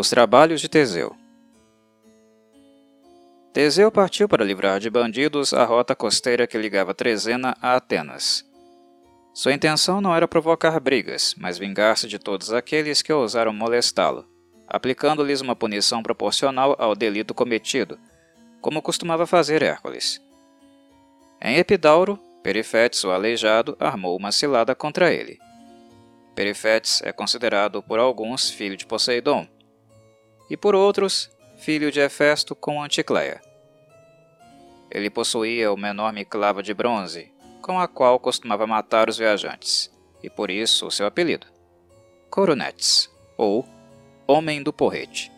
Os trabalhos de Teseu Teseu partiu para livrar de bandidos a rota costeira que ligava Trezena a Atenas. Sua intenção não era provocar brigas, mas vingar-se de todos aqueles que ousaram molestá-lo, aplicando-lhes uma punição proporcional ao delito cometido, como costumava fazer Hércules. Em Epidauro, Perifetes, o aleijado, armou uma cilada contra ele. Perifetes é considerado por alguns filho de Poseidon, e por outros, filho de Hefesto com Anticleia. Ele possuía uma enorme clava de bronze, com a qual costumava matar os viajantes, e por isso o seu apelido, Coronetes, ou Homem do Porrete.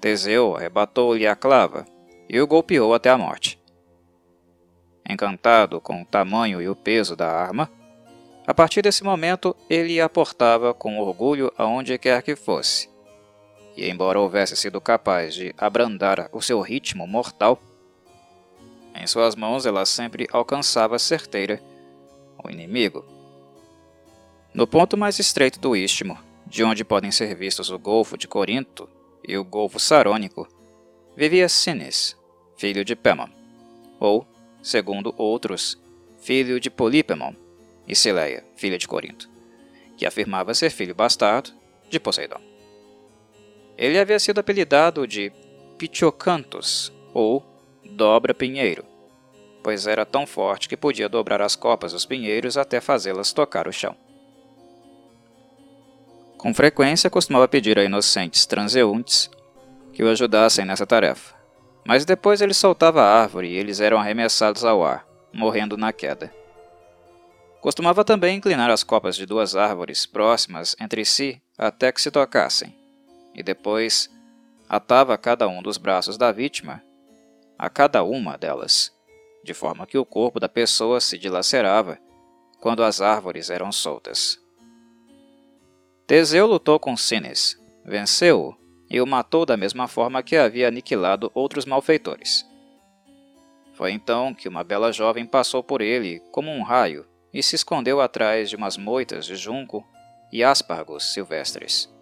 Teseu arrebatou-lhe a clava e o golpeou até a morte. Encantado com o tamanho e o peso da arma, a partir desse momento ele a portava com orgulho aonde quer que fosse, e embora houvesse sido capaz de abrandar o seu ritmo mortal, em suas mãos ela sempre alcançava certeira o inimigo. No ponto mais estreito do istmo, de onde podem ser vistos o Golfo de Corinto e o Golfo Sarônico, vivia Cines, filho de Pemon, ou, segundo outros, filho de Polipemon, e Cileia, filha de Corinto, que afirmava ser filho bastardo de Poseidon. Ele havia sido apelidado de Pitiocantos, ou Dobra Pinheiro, pois era tão forte que podia dobrar as copas dos pinheiros até fazê-las tocar o chão. Com frequência costumava pedir a inocentes transeuntes que o ajudassem nessa tarefa, mas depois ele soltava a árvore e eles eram arremessados ao ar, morrendo na queda. Costumava também inclinar as copas de duas árvores próximas entre si até que se tocassem, e depois atava cada um dos braços da vítima a cada uma delas, de forma que o corpo da pessoa se dilacerava quando as árvores eram soltas. Teseu lutou com Cines, venceu-o e o matou da mesma forma que havia aniquilado outros malfeitores. Foi então que uma bela jovem passou por ele como um raio e se escondeu atrás de umas moitas de junco e aspargos silvestres.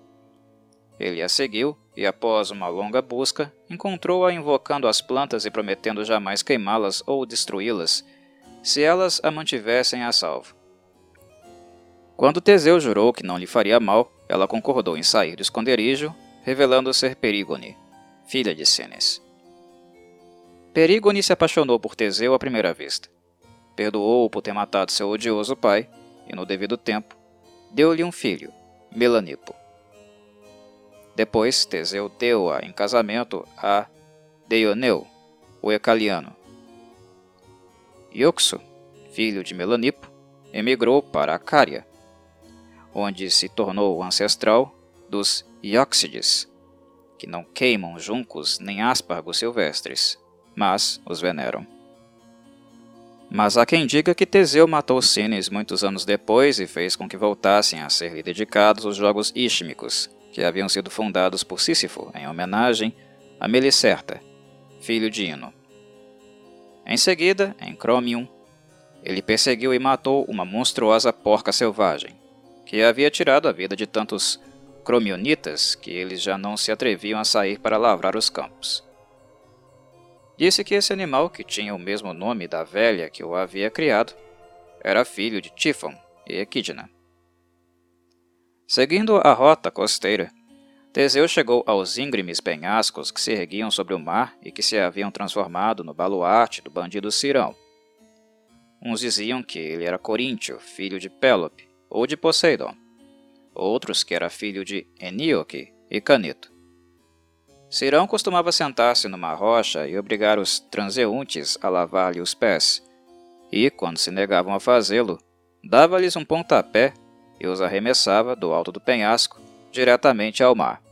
Ele a seguiu e, após uma longa busca, encontrou-a invocando as plantas e prometendo jamais queimá-las ou destruí-las, se elas a mantivessem a salvo. Quando Teseu jurou que não lhe faria mal, ela concordou em sair do esconderijo, revelando ser Perígone, filha de Cenes. Perígone se apaixonou por Teseu à primeira vista. Perdoou-o por ter matado seu odioso pai e, no devido tempo, deu-lhe um filho, Melanipo. Depois, Teseu deu-a em casamento a Deioneu, o Ecaliano. Ioxo, filho de Melanipo, emigrou para Acária, onde se tornou ancestral dos Ióxides, que não queimam juncos nem aspargos silvestres, mas os veneram. Mas há quem diga que Teseu matou Cines muitos anos depois e fez com que voltassem a ser dedicados os jogos ístmicos, que haviam sido fundados por Sísifo em homenagem a Melicerta, filho de Ino. Em seguida, em Cromium, ele perseguiu e matou uma monstruosa porca selvagem, que havia tirado a vida de tantos cromionitas que eles já não se atreviam a sair para lavrar os campos. Disse que esse animal, que tinha o mesmo nome da velha que o havia criado, era filho de Tifon e Equidna. Seguindo a rota costeira, Teseu chegou aos íngremes penhascos que se erguiam sobre o mar e que se haviam transformado no baluarte do bandido Cirão. Uns diziam que ele era Coríntio, filho de Pélope, ou de Poseidon. Outros que era filho de Eníoque e Caneto. Cirão costumava sentar-se numa rocha e obrigar os transeuntes a lavar-lhe os pés, e, quando se negavam a fazê-lo, dava-lhes um pontapé e os arremessava do alto do penhasco diretamente ao mar,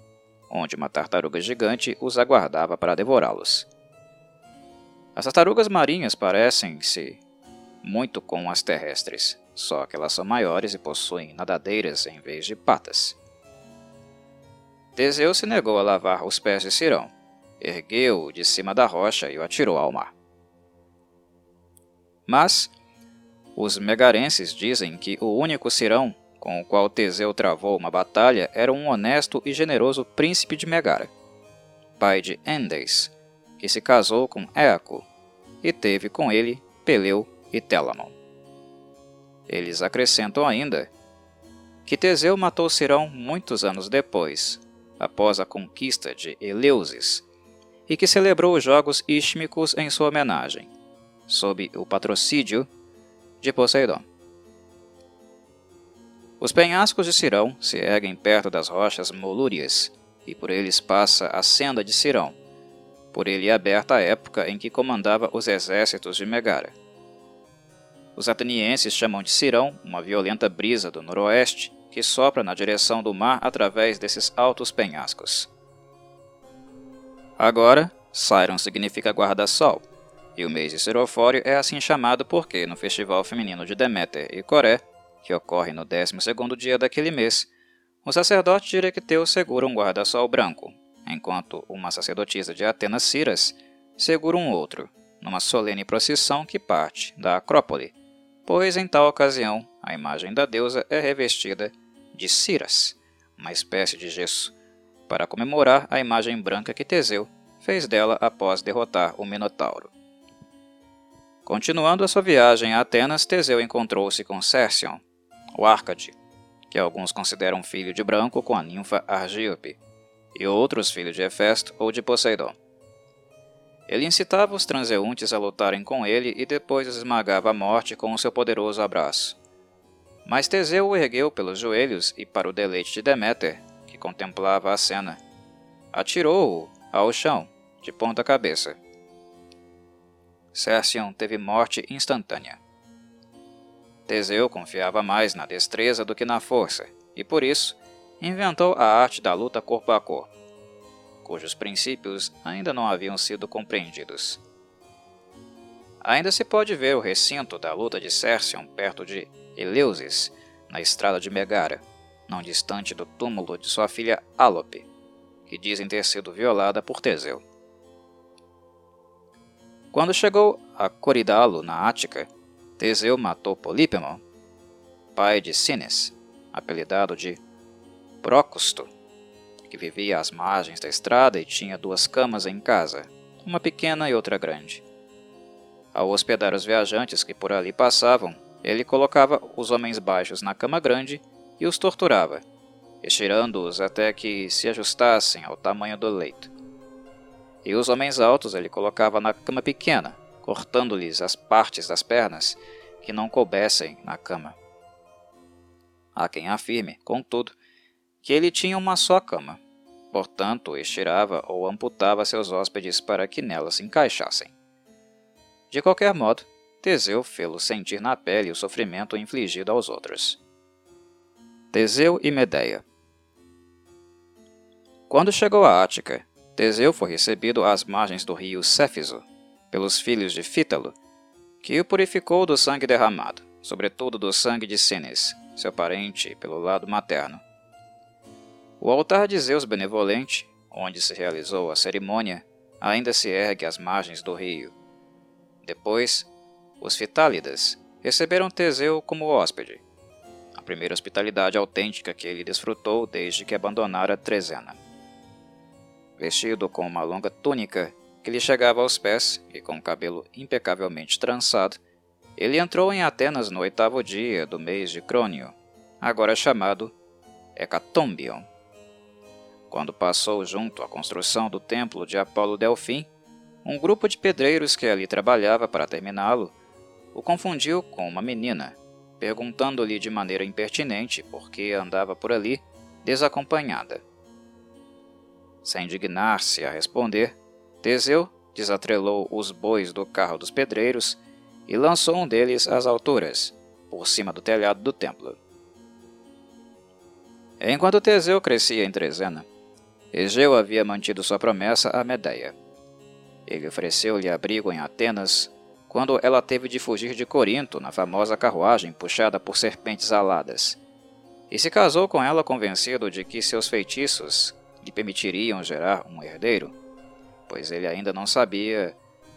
onde uma tartaruga gigante os aguardava para devorá-los. As tartarugas marinhas parecem-se muito com as terrestres, só que elas são maiores e possuem nadadeiras em vez de patas. Teseu se negou a lavar os pés de Cirão, ergueu-o de cima da rocha e o atirou ao mar. Mas os megarenses dizem que o único Cirão com o qual Teseu travou uma batalha era um honesto e generoso príncipe de Megara, pai de Endes, que se casou com Éaco e teve com ele Peleu e Télamon. Eles acrescentam ainda que Teseu matou Cirão muitos anos depois, após a conquista de Eleusis, e que celebrou os Jogos Istmicos em sua homenagem, sob o patrocínio de Poseidon. Os penhascos de Cirão se erguem perto das rochas Molúrias, e por eles passa a senda de Cirão, por ele é aberta a época em que comandava os exércitos de Megara. Os atenienses chamam de Cirão uma violenta brisa do noroeste que sopra na direção do mar através desses altos penhascos. Agora, Siron significa guarda-sol, e o mês de Cirofório é assim chamado porque, no festival feminino de Deméter e Coré, que ocorre no 12º dia daquele mês, o sacerdote de Erecteu segura um guarda-sol branco, enquanto uma sacerdotisa de Atenas Ciras segura um outro, numa solene procissão que parte da Acrópole, pois em tal ocasião a imagem da deusa é revestida de Ciras, uma espécie de gesso, para comemorar a imagem branca que Teseu fez dela após derrotar o Minotauro. Continuando a sua viagem a Atenas, Teseu encontrou-se com Cercion, o Árcade, que alguns consideram filho de Branco com a ninfa Argíope, e outros filhos de Hefesto ou de Poseidon. Ele incitava os transeuntes a lutarem com ele e depois os esmagava à morte com o seu poderoso abraço. Mas Teseu o ergueu pelos joelhos e, para o deleite de Deméter, que contemplava a cena, atirou-o ao chão, de ponta cabeça. Cercion teve morte instantânea. Teseu confiava mais na destreza do que na força, e por isso inventou a arte da luta corpo a corpo, cujos princípios ainda não haviam sido compreendidos. Ainda se pode ver o recinto da luta de Cercion perto de Eleusis, na estrada de Megara, não distante do túmulo de sua filha Álope, que dizem ter sido violada por Teseu. Quando chegou a Coridalo, na Ática, Teseu matou Polípemon, pai de Cines, apelidado de Prócusto, que vivia às margens da estrada e tinha duas camas em casa, uma pequena e outra grande. Ao hospedar os viajantes que por ali passavam, ele colocava os homens baixos na cama grande e os torturava, estirando-os até que se ajustassem ao tamanho do leito. E os homens altos ele colocava na cama pequena, cortando-lhes as partes das pernas que não coubessem na cama. Há quem afirme, contudo, que ele tinha uma só cama, portanto estirava ou amputava seus hóspedes para que nela se encaixassem. De qualquer modo, Teseu fê-lo sentir na pele o sofrimento infligido aos outros. Teseu e Medeia Quando chegou a Ática, Teseu foi recebido às margens do rio Céfiso, pelos filhos de Fítalo, que o purificou do sangue derramado, sobretudo do sangue de Cines, seu parente pelo lado materno. O altar de Zeus benevolente, onde se realizou a cerimônia, ainda se ergue às margens do rio. Depois, os Fitálidas receberam Teseu como hóspede, a primeira hospitalidade autêntica que ele desfrutou desde que abandonara Trezena. Vestido com uma longa túnica que lhe chegava aos pés e com o cabelo impecavelmente trançado, ele entrou em Atenas no oitavo dia do mês de Crônio, agora chamado Hecatombion. Quando passou junto à construção do templo de Apolo Delfim, um grupo de pedreiros que ali trabalhava para terminá-lo o confundiu com uma menina, perguntando-lhe de maneira impertinente por que andava por ali desacompanhada. Sem dignar-se a responder, Teseu desatrelou os bois do carro dos pedreiros e lançou um deles às alturas, por cima do telhado do templo. Enquanto Teseu crescia em Trezena, Egeu havia mantido sua promessa a Medeia. Ele ofereceu-lhe abrigo em Atenas quando ela teve de fugir de Corinto na famosa carruagem puxada por serpentes aladas, e se casou com ela convencido de que seus feitiços lhe permitiriam gerar um herdeiro pois ele ainda não sabia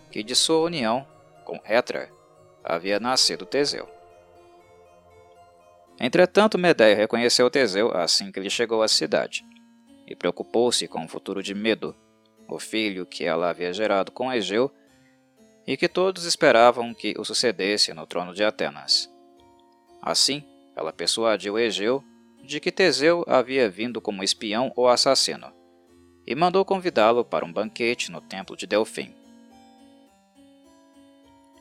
que de sua união com Etra havia nascido Teseu. Entretanto, Medeia reconheceu Teseu assim que ele chegou à cidade, e preocupou-se com o futuro de Medo, o filho que ela havia gerado com Egeu e que todos esperavam que o sucedesse no trono de Atenas. Assim, ela persuadiu Egeu de que Teseu havia vindo como espião ou assassino, e mandou convidá-lo para um banquete no templo de Delfim.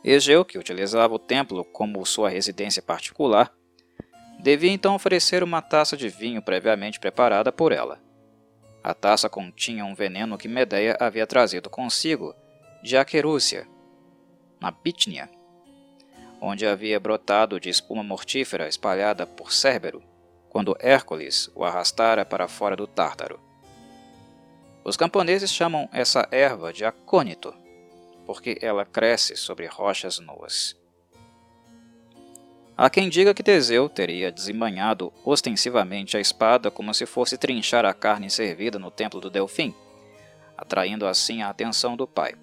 Egeu, que utilizava o templo como sua residência particular, devia então oferecer uma taça de vinho previamente preparada por ela. A taça continha um veneno que Medeia havia trazido consigo de Aquerúcia, na Bitnia, onde havia brotado de espuma mortífera espalhada por Cérbero, quando Hércules o arrastara para fora do Tártaro. Os camponeses chamam essa erva de acônito, porque ela cresce sobre rochas nuas. Há quem diga que Teseu teria desembanhado ostensivamente a espada como se fosse trinchar a carne servida no templo do Delfim, atraindo assim a atenção do pai.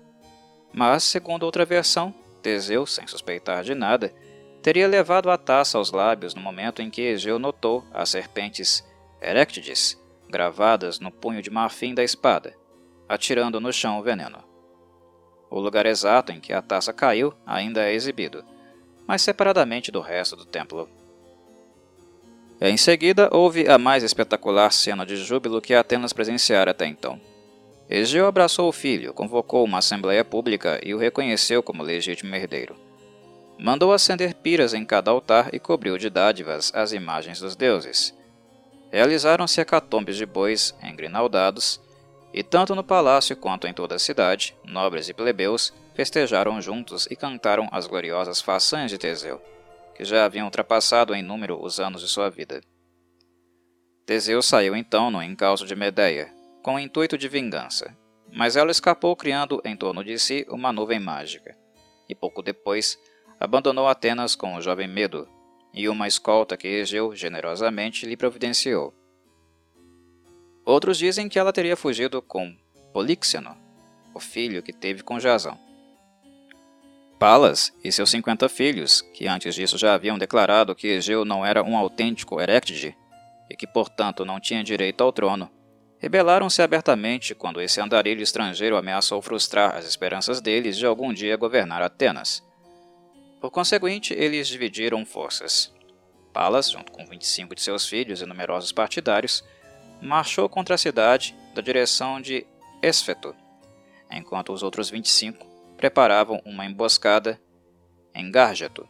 Mas, segundo outra versão, Teseu, sem suspeitar de nada, teria levado a taça aos lábios no momento em que Egeu notou as serpentes Erectides gravadas no punho de marfim da espada, atirando no chão o veneno. O lugar exato em que a taça caiu ainda é exibido, mas separadamente do resto do templo. Em seguida, houve a mais espetacular cena de júbilo que Atenas presenciara até então. Egeu abraçou o filho, convocou uma assembleia pública e o reconheceu como legítimo herdeiro. Mandou acender piras em cada altar e cobriu de dádivas as imagens dos deuses. Realizaram-se hecatombes de bois engrinaldados, e tanto no palácio quanto em toda a cidade, nobres e plebeus festejaram juntos e cantaram as gloriosas façanhas de Teseu, que já haviam ultrapassado em número os anos de sua vida. Teseu saiu então no encalço de Medeia, com o intuito de vingança, mas ela escapou criando em torno de si uma nuvem mágica, e pouco depois abandonou Atenas com o jovem Medo e uma escolta que Egeu generosamente lhe providenciou. Outros dizem que ela teria fugido com Políxeno, o filho que teve com Jasão. Palas e seus 50 filhos, que antes disso já haviam declarado que Egeu não era um autêntico Erectide e que, portanto, não tinha direito ao trono, rebelaram-se abertamente quando esse andarilho estrangeiro ameaçou frustrar as esperanças deles de algum dia governar Atenas. Por conseguinte, eles dividiram forças. Palas, junto com 25 de seus filhos e numerosos partidários, marchou contra a cidade da direção de Esfeto, enquanto os outros 25 preparavam uma emboscada em Gárgeto.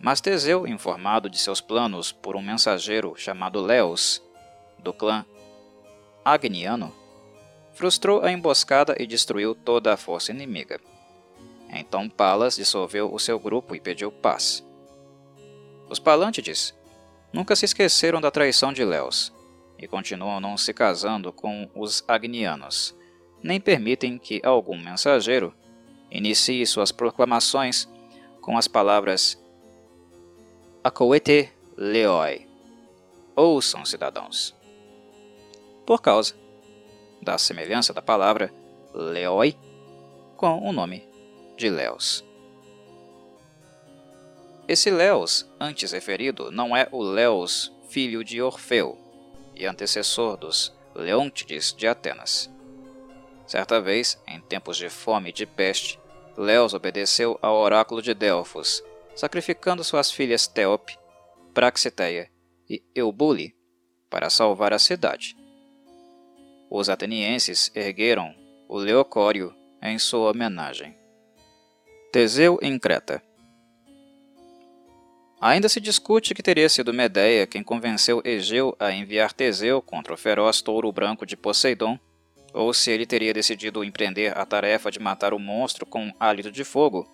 Mas Teseu, informado de seus planos por um mensageiro chamado Leos, do clã Agniano, frustrou a emboscada e destruiu toda a força inimiga. Então Palas dissolveu o seu grupo e pediu paz. Os Palântides nunca se esqueceram da traição de Leos e continuam não se casando com os Agnianos, nem permitem que algum mensageiro inicie suas proclamações com as palavras Acoete Leoi. Ouçam, cidadãos por causa da semelhança da palavra Leoi com o nome de Leos. Esse Leos, antes referido, não é o Leos, filho de Orfeu e antecessor dos Leôntides de Atenas. Certa vez, em tempos de fome e de peste, Leos obedeceu ao oráculo de Delfos, sacrificando suas filhas Teope, Praxiteia e Eubule para salvar a cidade os atenienses ergueram o Leocório em sua homenagem. Teseu em Creta Ainda se discute que teria sido Medeia quem convenceu Egeu a enviar Teseu contra o feroz touro branco de Poseidon, ou se ele teria decidido empreender a tarefa de matar o monstro com hálito de fogo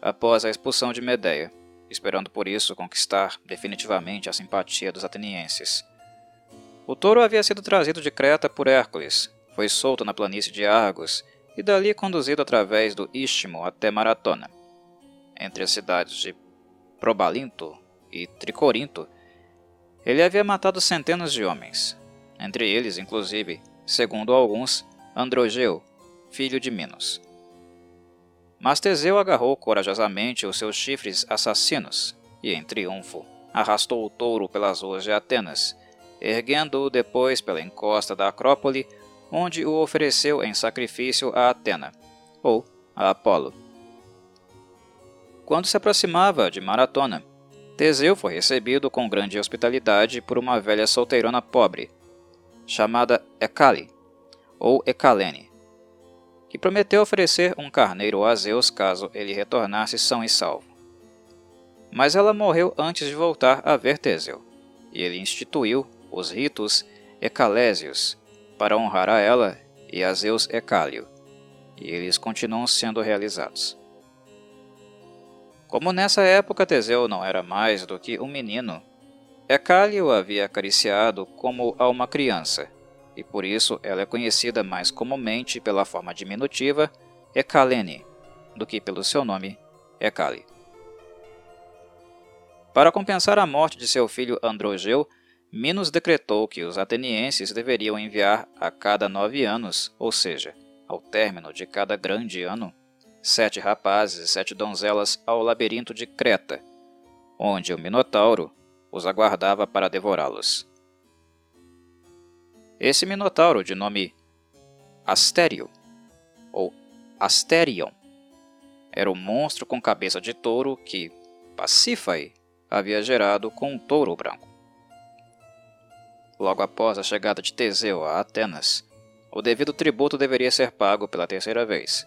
após a expulsão de Medeia, esperando por isso conquistar definitivamente a simpatia dos atenienses. O touro havia sido trazido de Creta por Hércules, foi solto na planície de Argos e dali conduzido através do Istmo até Maratona. Entre as cidades de Probalinto e Tricorinto, ele havia matado centenas de homens, entre eles, inclusive, segundo alguns, Androgeu, filho de Minos. Mas Teseu agarrou corajosamente os seus chifres assassinos e, em triunfo, arrastou o touro pelas ruas de Atenas, erguendo-o depois pela encosta da Acrópole, onde o ofereceu em sacrifício a Atena, ou a Apolo. Quando se aproximava de Maratona, Teseu foi recebido com grande hospitalidade por uma velha solteirona pobre, chamada Ecale, ou Ecalene, que prometeu oferecer um carneiro a Zeus caso ele retornasse são e salvo. Mas ela morreu antes de voltar a ver Teseu, e ele instituiu os ritos ecalésios para honrar a ela e a Zeus Ecálio, e eles continuam sendo realizados. Como nessa época Teseu não era mais do que um menino, Ecálio havia acariciado como a uma criança, e por isso ela é conhecida mais comumente pela forma diminutiva Ecalene do que pelo seu nome Ecale. Para compensar a morte de seu filho Androgeu, Minos decretou que os atenienses deveriam enviar a cada nove anos, ou seja, ao término de cada grande ano, sete rapazes e sete donzelas ao labirinto de Creta, onde o Minotauro os aguardava para devorá-los. Esse Minotauro, de nome Astério, ou Asterion, era um monstro com cabeça de touro que Pacífae havia gerado com um touro branco. Logo após a chegada de Teseu a Atenas, o devido tributo deveria ser pago pela terceira vez.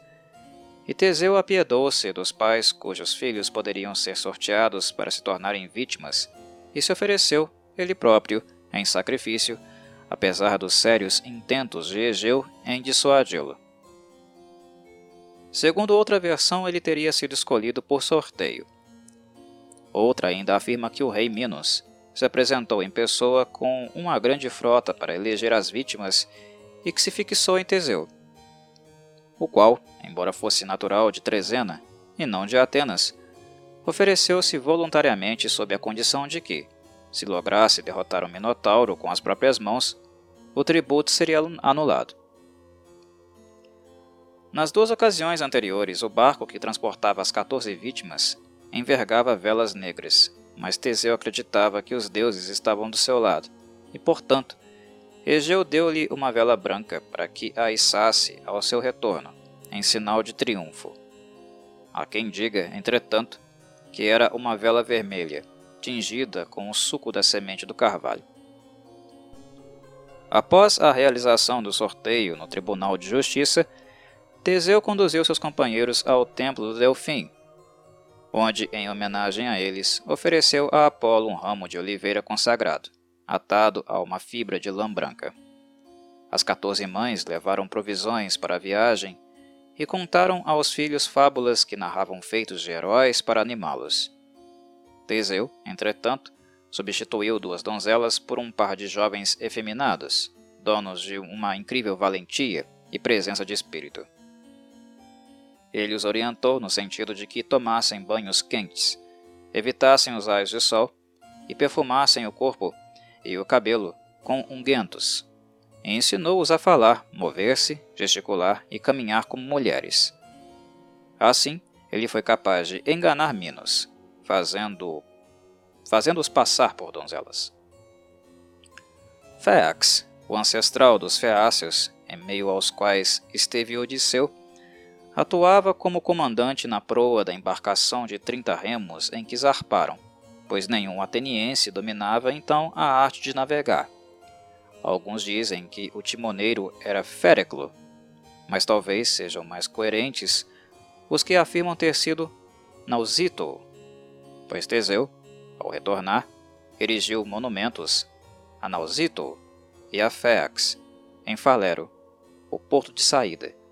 E Teseu apiedou-se dos pais cujos filhos poderiam ser sorteados para se tornarem vítimas, e se ofereceu, ele próprio, em sacrifício, apesar dos sérios intentos de Egeu em dissuadi-lo. Segundo outra versão, ele teria sido escolhido por sorteio, Outra ainda afirma que o rei Minos se apresentou em pessoa com uma grande frota para eleger as vítimas e que se fixou em Teseu, o qual, embora fosse natural de Trezena e não de Atenas, ofereceu-se voluntariamente sob a condição de que, se lograsse derrotar o Minotauro com as próprias mãos, o tributo seria anulado. Nas duas ocasiões anteriores, o barco que transportava as 14 vítimas envergava velas negras, mas Teseu acreditava que os deuses estavam do seu lado, e, portanto, Egeu deu-lhe uma vela branca para que a içasse ao seu retorno, em sinal de triunfo. Há quem diga, entretanto, que era uma vela vermelha, tingida com o suco da semente do carvalho. Após a realização do sorteio no Tribunal de Justiça, Teseu conduziu seus companheiros ao templo do Delfim, onde, em homenagem a eles, ofereceu a Apolo um ramo de oliveira consagrado, atado a uma fibra de lã branca. As quatorze mães levaram provisões para a viagem e contaram aos filhos fábulas que narravam feitos de heróis para animá-los. Teseu, entretanto, substituiu duas donzelas por um par de jovens efeminados, donos de uma incrível valentia e presença de espírito. Ele os orientou no sentido de que tomassem banhos quentes, evitassem os raios de sol e perfumassem o corpo e o cabelo com unguentos. E ensinou-os a falar, mover-se, gesticular e caminhar como mulheres. Assim, ele foi capaz de enganar Minos, fazendo fazendo-os passar por donzelas. Féax, o ancestral dos Feácios, em meio aos quais esteve Odisseu, atuava como comandante na proa da embarcação de 30 remos em que zarparam, pois nenhum ateniense dominava então a arte de navegar. Alguns dizem que o timoneiro era Féreclo, mas talvez sejam mais coerentes os que afirmam ter sido Nausito, pois Teseu, ao retornar, erigiu monumentos a Nausito e a Féax, em Falero, o porto de saída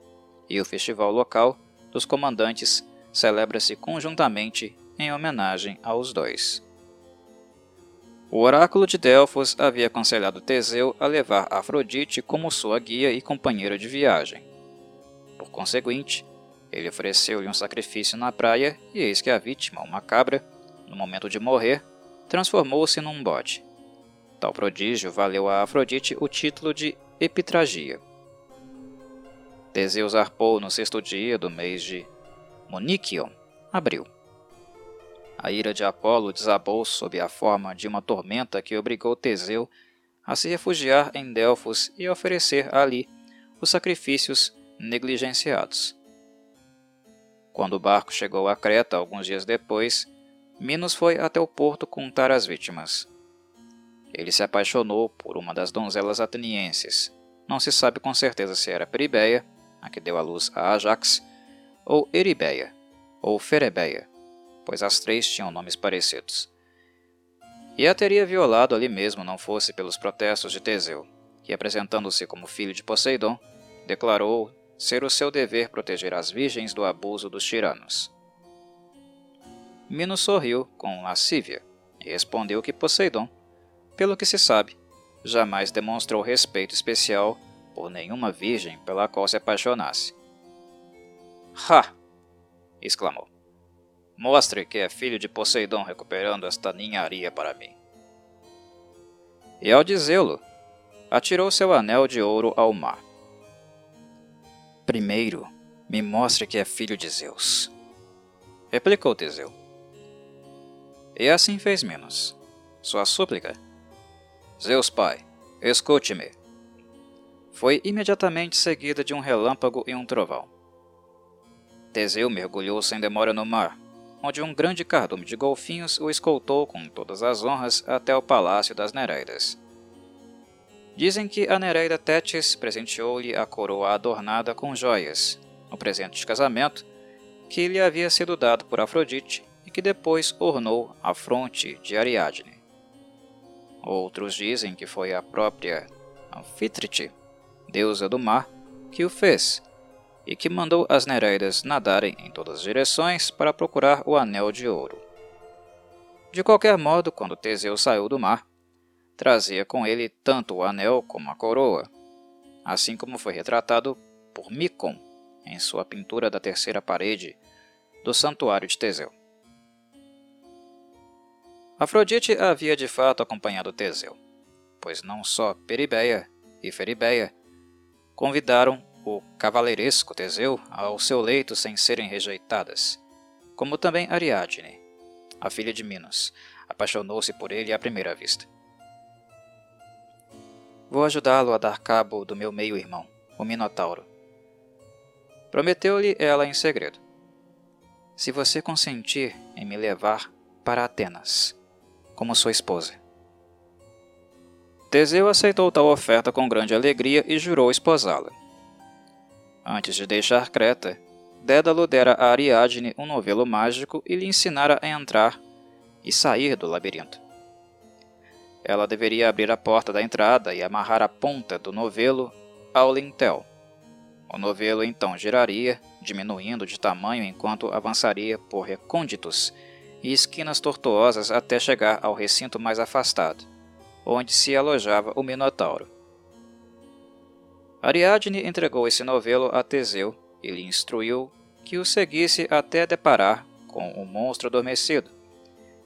e o festival local dos comandantes celebra-se conjuntamente em homenagem aos dois. O oráculo de Delfos havia aconselhado Teseu a levar Afrodite como sua guia e companheira de viagem. Por conseguinte, ele ofereceu-lhe um sacrifício na praia e eis que a vítima, uma cabra, no momento de morrer, transformou-se num bode. Tal prodígio valeu a Afrodite o título de Epitragia. Teseu zarpou no sexto dia do mês de Muniquion, abril. a ira de Apolo desabou sob a forma de uma tormenta que obrigou Teseu a se refugiar em Delfos e oferecer ali os sacrifícios negligenciados. Quando o barco chegou a Creta alguns dias depois, Minos foi até o porto contar as vítimas. Ele se apaixonou por uma das donzelas atenienses. Não se sabe com certeza se era Peribeia, a que deu à luz a Ajax, ou Eribeia, ou Ferebeia, pois as três tinham nomes parecidos. E a teria violado ali mesmo não fosse pelos protestos de Teseu, que, apresentando-se como filho de Poseidon, declarou ser o seu dever proteger as virgens do abuso dos tiranos. Minos sorriu com lascívia e respondeu que Poseidon pelo que se sabe, jamais demonstrou respeito especial por nenhuma virgem pela qual se apaixonasse. Ha! exclamou. Mostre que é filho de Poseidon recuperando esta ninharia para mim. E ao dizê-lo, atirou seu anel de ouro ao mar. Primeiro, me mostre que é filho de Zeus, replicou Teseu. E assim fez Minos. Sua súplica Zeus Pai, escute-me. Foi imediatamente seguida de um relâmpago e um trovão. Teseu mergulhou sem demora no mar, onde um grande cardume de golfinhos o escoltou com todas as honras até o palácio das Nereidas. Dizem que a Nereida Tétis presenteou-lhe a coroa adornada com joias, o presente de casamento que lhe havia sido dado por Afrodite e que depois ornou a fronte de Ariadne. Outros dizem que foi a própria Anfitrite, deusa do mar, que o fez, e que mandou as Nereidas nadarem em todas as direções para procurar o anel de ouro. De qualquer modo, quando Teseu saiu do mar, trazia com ele tanto o anel como a coroa, assim como foi retratado por Micon em sua pintura da terceira parede do santuário de Teseu. Afrodite havia de fato acompanhado Teseu, pois não só Peribeia e Feribeia convidaram o cavaleiresco Teseu ao seu leito sem serem rejeitadas, como também Ariadne, a filha de Minos, apaixonou-se por ele à primeira vista. Vou ajudá-lo a dar cabo do meu meio-irmão, o Minotauro. Prometeu-lhe ela em segredo. Se você consentir em me levar para Atenas, como sua esposa. Teseu aceitou tal oferta com grande alegria e jurou esposá-la. Antes de deixar Creta, Dédalo dera a Ariadne um novelo mágico e lhe ensinara a entrar e sair do labirinto. Ela deveria abrir a porta da entrada e amarrar a ponta do novelo ao lintel. O novelo então giraria, diminuindo de tamanho enquanto avançaria por recônditos e esquinas tortuosas até chegar ao recinto mais afastado, onde se alojava o Minotauro. Ariadne entregou esse novelo a Teseu e lhe instruiu que o seguisse até deparar com o monstro adormecido,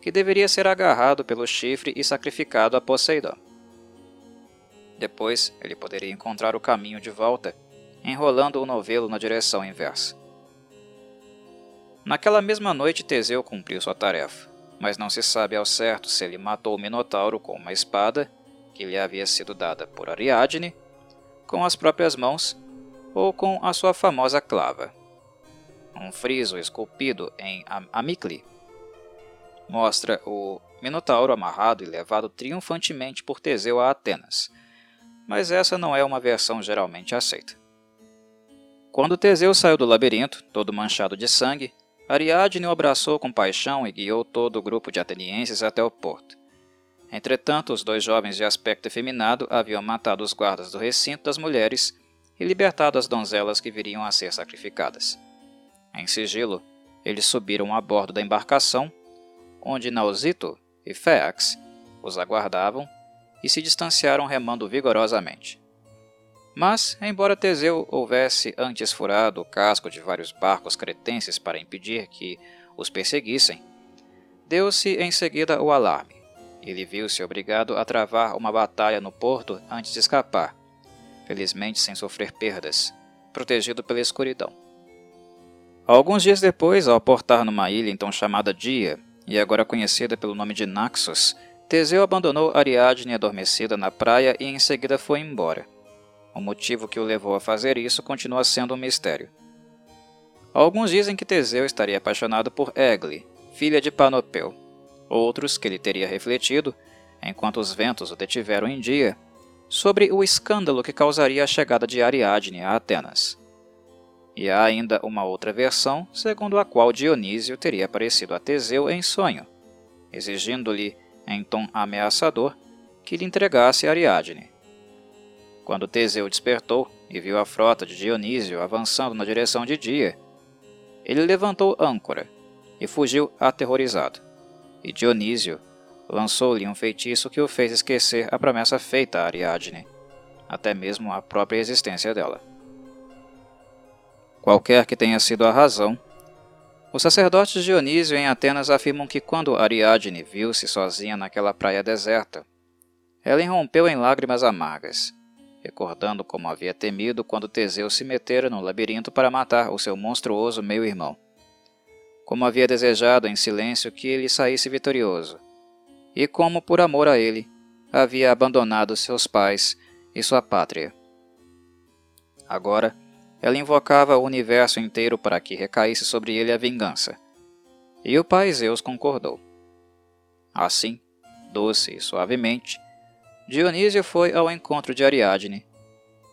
que deveria ser agarrado pelo chifre e sacrificado a Poseidon. Depois, ele poderia encontrar o caminho de volta, enrolando o novelo na direção inversa. Naquela mesma noite, Teseu cumpriu sua tarefa, mas não se sabe ao certo se ele matou o Minotauro com uma espada, que lhe havia sido dada por Ariadne, com as próprias mãos ou com a sua famosa clava. Um friso esculpido em Amicli mostra o Minotauro amarrado e levado triunfantemente por Teseu a Atenas, mas essa não é uma versão geralmente aceita. Quando Teseu saiu do labirinto, todo manchado de sangue, Ariadne o abraçou com paixão e guiou todo o grupo de atenienses até o porto. Entretanto, os dois jovens de aspecto efeminado haviam matado os guardas do recinto das mulheres e libertado as donzelas que viriam a ser sacrificadas. Em sigilo, eles subiram a bordo da embarcação, onde Nausito e Féax os aguardavam e se distanciaram remando vigorosamente. Mas, embora Teseu houvesse antes furado o casco de vários barcos cretenses para impedir que os perseguissem, deu-se em seguida o alarme. Ele viu-se obrigado a travar uma batalha no porto antes de escapar, felizmente sem sofrer perdas, protegido pela escuridão. Alguns dias depois, ao portar numa ilha então chamada Dia, e agora conhecida pelo nome de Naxos, Teseu abandonou Ariadne adormecida na praia e em seguida foi embora. O motivo que o levou a fazer isso continua sendo um mistério. Alguns dizem que Teseu estaria apaixonado por Egle, filha de Panopeu. Outros que ele teria refletido, enquanto os ventos o detiveram em dia, sobre o escândalo que causaria a chegada de Ariadne a Atenas. E há ainda uma outra versão, segundo a qual Dionísio teria aparecido a Teseu em sonho, exigindo-lhe, em tom ameaçador, que lhe entregasse Ariadne. Quando Teseu despertou e viu a frota de Dionísio avançando na direção de Dia, ele levantou âncora e fugiu aterrorizado. E Dionísio lançou-lhe um feitiço que o fez esquecer a promessa feita a Ariadne, até mesmo a própria existência dela. Qualquer que tenha sido a razão, os sacerdotes Dionísio em Atenas afirmam que quando Ariadne viu-se sozinha naquela praia deserta, ela irrompeu em lágrimas amargas, recordando como havia temido quando Teseu se metera no labirinto para matar o seu monstruoso meio-irmão. Como havia desejado em silêncio que ele saísse vitorioso, e como, por amor a ele, havia abandonado seus pais e sua pátria. Agora, ela invocava o universo inteiro para que recaísse sobre ele a vingança. E o pai Zeus concordou. Assim, doce e suavemente, Dionísio foi ao encontro de Ariadne,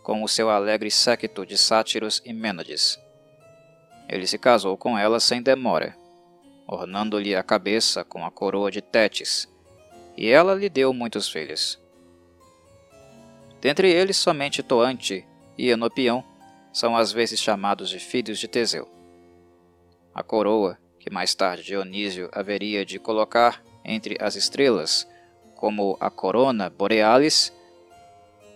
com o seu alegre séquito de sátiros e mênades. Ele se casou com ela sem demora, ornando-lhe a cabeça com a coroa de Tétis, e ela lhe deu muitos filhos. Dentre eles, somente Toante e Enopião são às vezes chamados de filhos de Teseu. A coroa, que mais tarde Dionísio haveria de colocar entre as estrelas, como a corona borealis,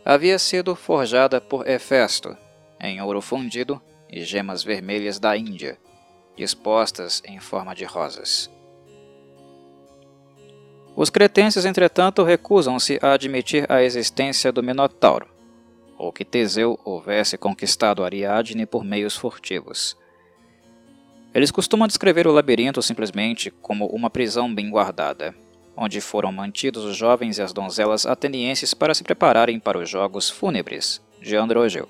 havia sido forjada por Hefesto, em ouro fundido e gemas vermelhas da Índia, dispostas em forma de rosas. Os cretenses, entretanto, recusam-se a admitir a existência do Minotauro, ou que Teseu houvesse conquistado Ariadne por meios furtivos. Eles costumam descrever o labirinto simplesmente como uma prisão bem guardada, onde foram mantidos os jovens e as donzelas atenienses para se prepararem para os jogos fúnebres de Androgeu.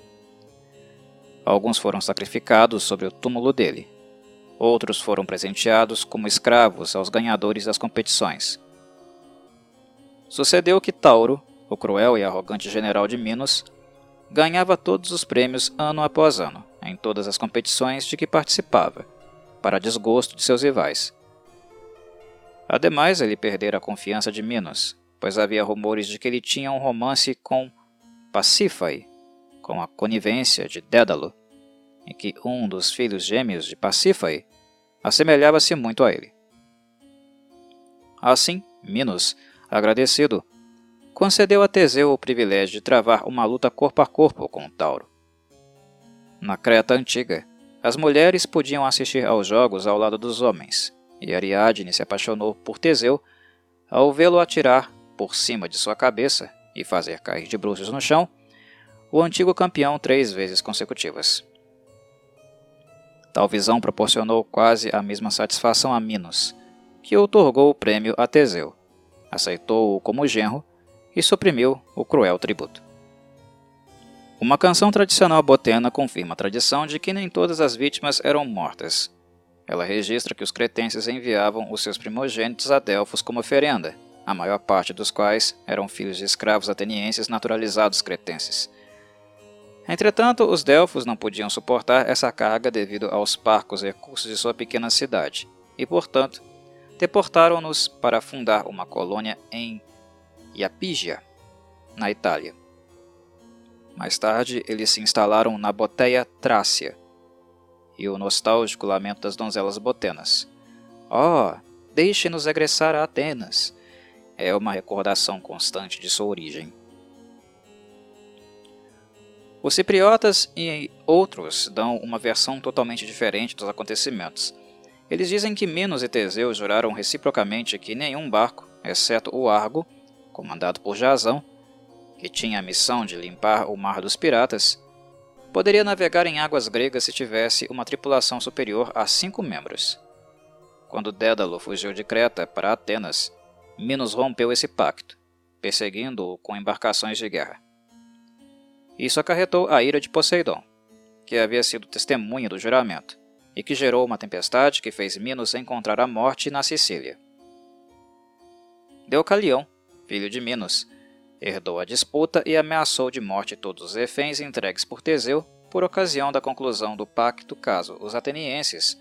Alguns foram sacrificados sobre o túmulo dele. Outros foram presenteados como escravos aos ganhadores das competições. Sucedeu que Tauro, o cruel e arrogante general de Minos, ganhava todos os prêmios ano após ano, em todas as competições de que participava, para desgosto de seus rivais. Ademais, ele perdera a confiança de Minos, pois havia rumores de que ele tinha um romance com Pacífae, com a conivência de Dédalo, em que um dos filhos gêmeos de Pacífae assemelhava-se muito a ele. Assim, Minos, agradecido, concedeu a Teseu o privilégio de travar uma luta corpo a corpo com Tauro. Na Creta antiga, as mulheres podiam assistir aos jogos ao lado dos homens, e Ariadne se apaixonou por Teseu ao vê-lo atirar por cima de sua cabeça e fazer cair de bruços no chão o antigo campeão três vezes consecutivas. Tal visão proporcionou quase a mesma satisfação a Minos, que outorgou o prêmio a Teseu, aceitou-o como genro e suprimiu o cruel tributo. Uma canção tradicional botena confirma a tradição de que nem todas as vítimas eram mortas. Ela registra que os cretenses enviavam os seus primogênitos a Delfos como oferenda, a maior parte dos quais eram filhos de escravos atenienses naturalizados cretenses. Entretanto, os Delfos não podiam suportar essa carga devido aos parcos recursos de sua pequena cidade, e, portanto, deportaram-nos para fundar uma colônia em a Pigia, na Itália. Mais tarde, eles se instalaram na Boteia Trácia e o nostálgico lamento das donzelas botenas. Oh, deixe-nos regressar a Atenas! É uma recordação constante de sua origem. Os cipriotas e outros dão uma versão totalmente diferente dos acontecimentos. Eles dizem que Minos e Teseu juraram reciprocamente que nenhum barco, exceto o Argo, comandado por Jazão, que tinha a missão de limpar o mar dos piratas, poderia navegar em águas gregas se tivesse uma tripulação superior a cinco membros. quando Dédalo fugiu de Creta para Atenas, Minos rompeu esse pacto, perseguindo-o com embarcações de guerra. Isso acarretou a ira de Poseidon, que havia sido testemunha do juramento, e que gerou uma tempestade que fez Minos encontrar a morte na Sicília. Deucalião, filho de Minos, herdou a disputa e ameaçou de morte todos os reféns entregues por Teseu por ocasião da conclusão do pacto caso os atenienses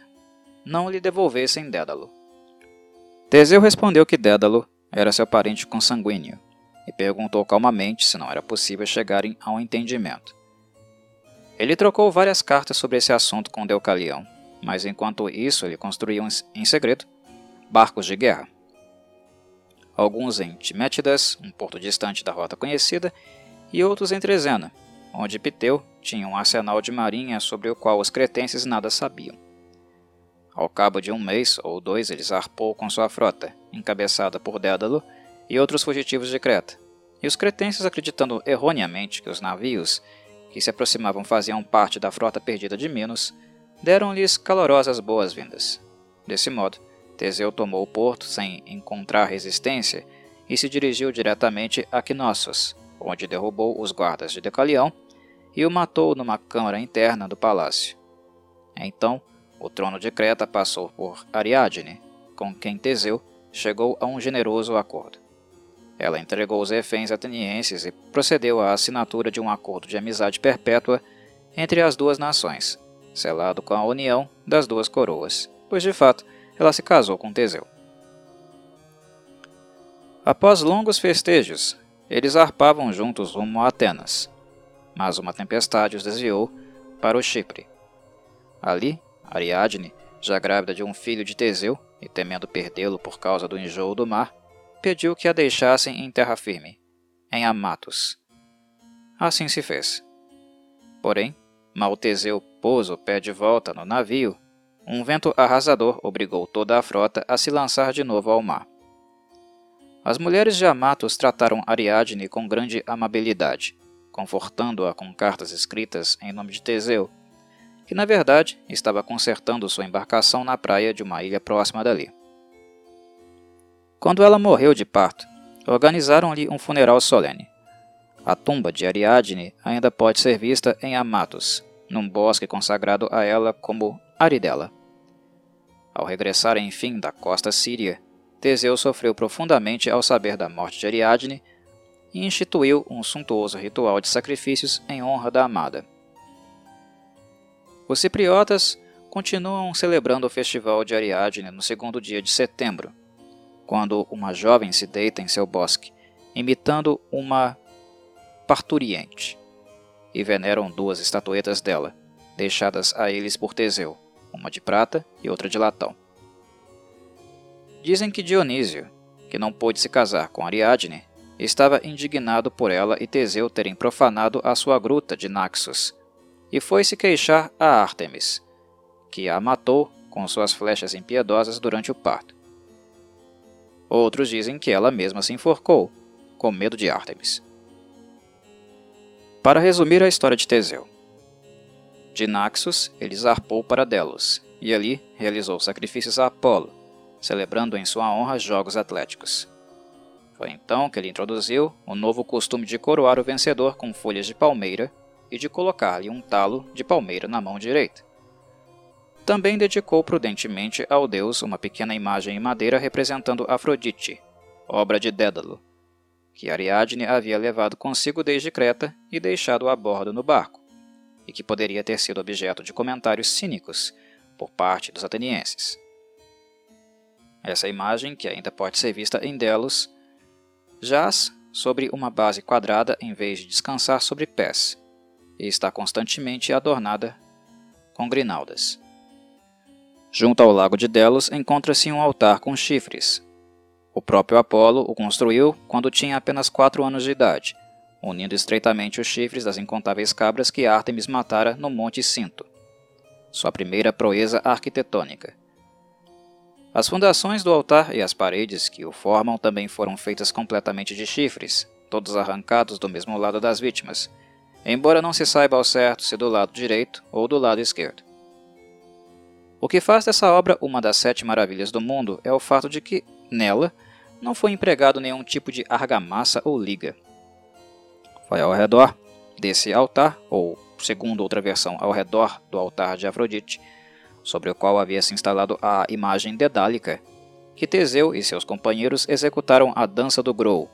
não lhe devolvessem Dédalo. Teseu respondeu que Dédalo era seu parente consanguíneo e perguntou calmamente se não era possível chegarem a um entendimento. Ele trocou várias cartas sobre esse assunto com Deucalião, mas enquanto isso ele construía em segredo barcos de guerra alguns em Timétidas, um porto distante da rota conhecida, e outros em Trezena, onde Piteu tinha um arsenal de marinha sobre o qual os cretenses nada sabiam. Ao cabo de um mês ou dois, ele zarpou com sua frota, encabeçada por Dédalo e outros fugitivos de Creta, e os cretenses, acreditando erroneamente que os navios que se aproximavam faziam parte da frota perdida de Minos, deram-lhes calorosas boas-vindas. Desse modo, Teseu tomou o porto sem encontrar resistência e se dirigiu diretamente a Knossos, onde derrubou os guardas de Decalião e o matou numa câmara interna do palácio. Então, o trono de Creta passou por Ariadne, com quem Teseu chegou a um generoso acordo. Ela entregou os reféns atenienses e procedeu à assinatura de um acordo de amizade perpétua entre as duas nações, selado com a união das duas coroas, pois de fato ela se casou com Teseu. Após longos festejos, eles arpavam juntos rumo a Atenas, mas uma tempestade os desviou para o Chipre. Ali, Ariadne, já grávida de um filho de Teseu e temendo perdê-lo por causa do enjoo do mar, pediu que a deixassem em terra firme, em Amatos. Assim se fez. Porém, mal Teseu pôs o pé de volta no navio um vento arrasador obrigou toda a frota a se lançar de novo ao mar. As mulheres de Amatos trataram Ariadne com grande amabilidade, confortando-a com cartas escritas em nome de Teseu, que na verdade estava consertando sua embarcação na praia de uma ilha próxima dali. Quando ela morreu de parto, organizaram-lhe um funeral solene. A tumba de Ariadne ainda pode ser vista em Amatos, num bosque consagrado a ela como Aridela. Ao regressar enfim da costa síria, Teseu sofreu profundamente ao saber da morte de Ariadne e instituiu um suntuoso ritual de sacrifícios em honra da amada. Os cipriotas continuam celebrando o festival de Ariadne no segundo dia de setembro, quando uma jovem se deita em seu bosque, imitando uma parturiente, e veneram duas estatuetas dela, deixadas a eles por Teseu uma de prata e outra de latão. Dizem que Dionísio, que não pôde se casar com Ariadne, estava indignado por ela e Teseu terem profanado a sua gruta de Naxos, e foi se queixar a Ártemis, que a matou com suas flechas impiedosas durante o parto. Outros dizem que ela mesma se enforcou, com medo de Ártemis. Para resumir a história de Teseu, de Naxos, ele zarpou para Delos, e ali realizou sacrifícios a Apolo, celebrando em sua honra jogos atléticos. Foi então que ele introduziu o novo costume de coroar o vencedor com folhas de palmeira e de colocar-lhe um talo de palmeira na mão direita. Também dedicou prudentemente ao deus uma pequena imagem em madeira representando Afrodite, obra de Dédalo, que Ariadne havia levado consigo desde Creta e deixado a bordo no barco e que poderia ter sido objeto de comentários cínicos por parte dos atenienses. Essa imagem, que ainda pode ser vista em Delos, jaz sobre uma base quadrada em vez de descansar sobre pés, e está constantemente adornada com grinaldas. Junto ao lago de Delos encontra-se um altar com chifres. O próprio Apolo o construiu quando tinha apenas quatro anos de idade, unindo estreitamente os chifres das incontáveis cabras que Ártemis matara no Monte Cinto, sua primeira proeza arquitetônica. As fundações do altar e as paredes que o formam também foram feitas completamente de chifres, todos arrancados do mesmo lado das vítimas, embora não se saiba ao certo se do lado direito ou do lado esquerdo. O que faz dessa obra uma das sete maravilhas do mundo é o fato de que, nela, não foi empregado nenhum tipo de argamassa ou liga. Foi ao redor desse altar, ou, segundo outra versão, ao redor do altar de Afrodite, sobre o qual havia se instalado a imagem dedálica, que Teseu e seus companheiros executaram a dança do Grou,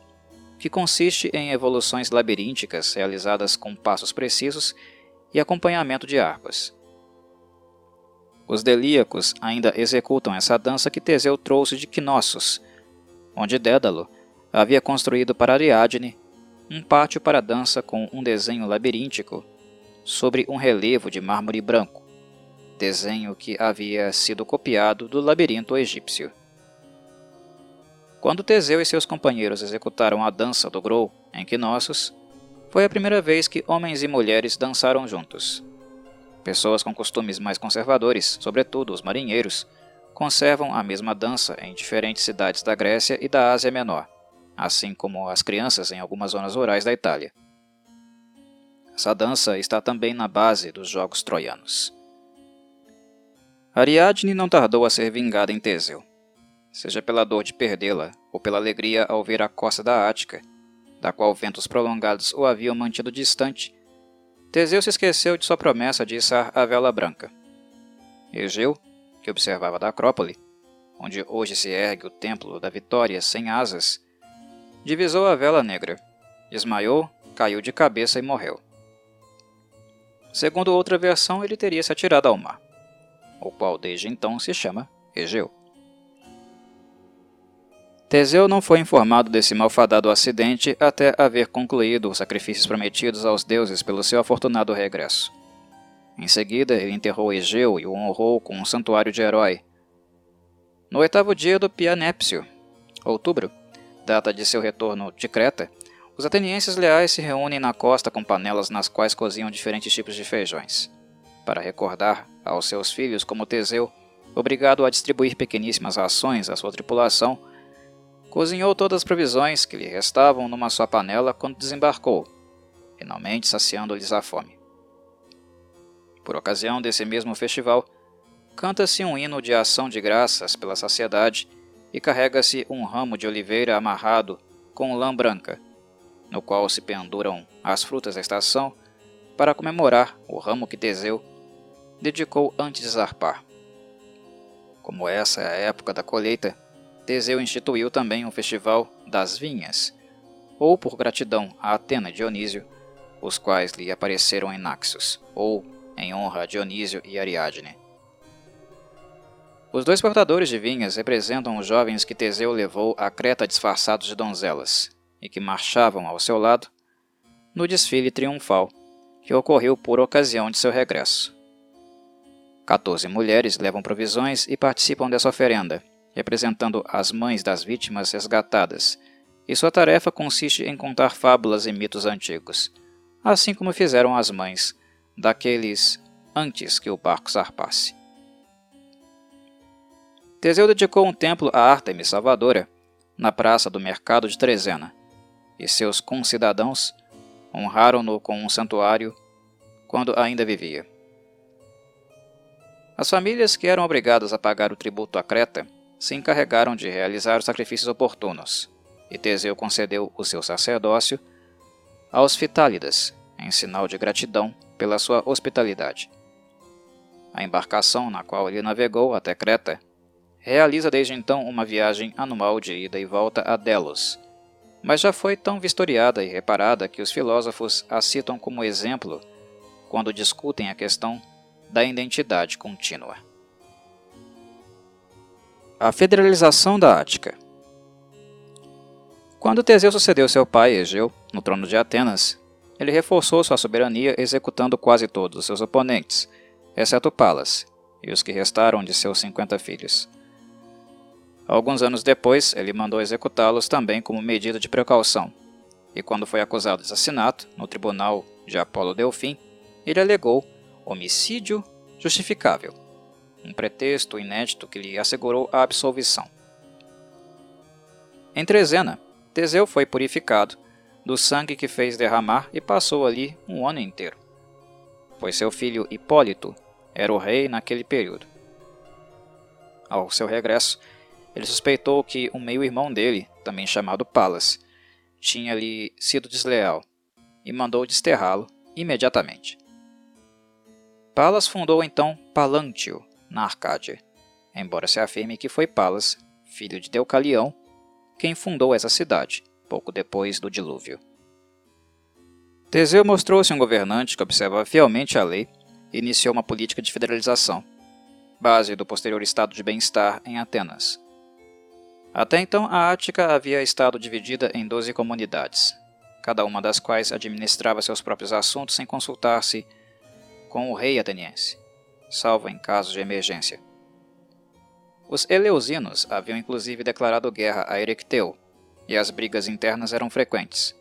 que consiste em evoluções labirínticas realizadas com passos precisos e acompanhamento de harpas. Os delíacos ainda executam essa dança que Teseu trouxe de Knossos, onde Dédalo havia construído para Ariadne um pátio para dança com um desenho labiríntico sobre um relevo de mármore branco, desenho que havia sido copiado do labirinto egípcio. Quando Teseu e seus companheiros executaram a dança do Grou em Knossos, foi a primeira vez que homens e mulheres dançaram juntos. Pessoas com costumes mais conservadores, sobretudo os marinheiros, conservam a mesma dança em diferentes cidades da Grécia e da Ásia Menor, assim como as crianças em algumas zonas rurais da Itália. Essa dança está também na base dos Jogos Troianos. Ariadne não tardou a ser vingada em Teseu, seja pela dor de perdê-la ou pela alegria ao ver a costa da Ática, da qual ventos prolongados o haviam mantido distante. Teseu se esqueceu de sua promessa de içar a vela branca. Egeu, que observava da Acrópole, onde hoje se ergue o Templo da Vitória sem asas, divisou a vela negra, desmaiou, caiu de cabeça e morreu. Segundo outra versão, ele teria se atirado ao mar, o qual desde então se chama Egeu. Teseu não foi informado desse malfadado acidente até haver concluído os sacrifícios prometidos aos deuses pelo seu afortunado regresso. Em seguida, ele enterrou Egeu e o honrou com um santuário de herói. No oitavo dia do Pianépsio, outubro, data de seu retorno de Creta, os atenienses leais se reúnem na costa com panelas nas quais cozinham diferentes tipos de feijões, para recordar aos seus filhos como Teseu, obrigado a distribuir pequeníssimas rações à sua tripulação, cozinhou todas as provisões que lhe restavam numa só panela quando desembarcou, finalmente saciando-lhes a fome. Por ocasião desse mesmo festival, canta-se um hino de ação de graças pela saciedade e carrega-se um ramo de oliveira amarrado com lã branca, no qual se penduram as frutas da estação para comemorar o ramo que Teseu dedicou antes de zarpar. Como essa é a época da colheita, Teseu instituiu também um festival das vinhas, ou por gratidão a Atena e Dionísio, os quais lhe apareceram em Naxos, ou em honra a Dionísio e Ariadne. Os dois portadores de vinhas representam os jovens que Teseu levou à Creta disfarçados de donzelas e que marchavam ao seu lado no desfile triunfal que ocorreu por ocasião de seu regresso. 14 mulheres levam provisões e participam dessa oferenda, representando as mães das vítimas resgatadas, e sua tarefa consiste em contar fábulas e mitos antigos, assim como fizeram as mães daqueles antes que o barco zarpasse. Teseu dedicou um templo a Ártemis Salvadora, na praça do mercado de Trezena, e seus concidadãos honraram-no com um santuário quando ainda vivia. As famílias que eram obrigadas a pagar o tributo a Creta se encarregaram de realizar os sacrifícios oportunos, e Teseu concedeu o seu sacerdócio aos Fitálidas, em sinal de gratidão pela sua hospitalidade. A embarcação na qual ele navegou até Creta realiza desde então uma viagem anual de ida e volta a Delos, mas já foi tão vistoriada e reparada que os filósofos a citam como exemplo quando discutem a questão da identidade contínua. A federalização da Ática Quando Teseu sucedeu seu pai, Egeu, no trono de Atenas, ele reforçou sua soberania executando quase todos os seus oponentes, exceto Palas e os que restaram de seus cinquenta filhos. Alguns anos depois, ele mandou executá-los também como medida de precaução, e quando foi acusado de assassinato no tribunal de Apolo Delfim, ele alegou homicídio justificável, um pretexto inédito que lhe assegurou a absolvição. Em Trezena, Teseu foi purificado do sangue que fez derramar e passou ali um ano inteiro, pois seu filho Hipólito era o rei naquele período. ao seu regresso, ele suspeitou que um meio-irmão dele, também chamado Palas, tinha-lhe sido desleal e mandou desterrá-lo imediatamente. Palas fundou então Palantio, na Arcádia, embora se afirme que foi Palas, filho de Deucalião, quem fundou essa cidade, pouco depois do dilúvio. Teseu mostrou-se um governante que observava fielmente a lei e iniciou uma política de federalização, base do posterior estado de bem-estar em Atenas. Até então, a Ática havia estado dividida em doze comunidades, cada uma das quais administrava seus próprios assuntos sem consultar-se com o rei ateniense, salvo em casos de emergência. Os Eleusinos haviam inclusive declarado guerra a Erecteu, e as brigas internas eram frequentes.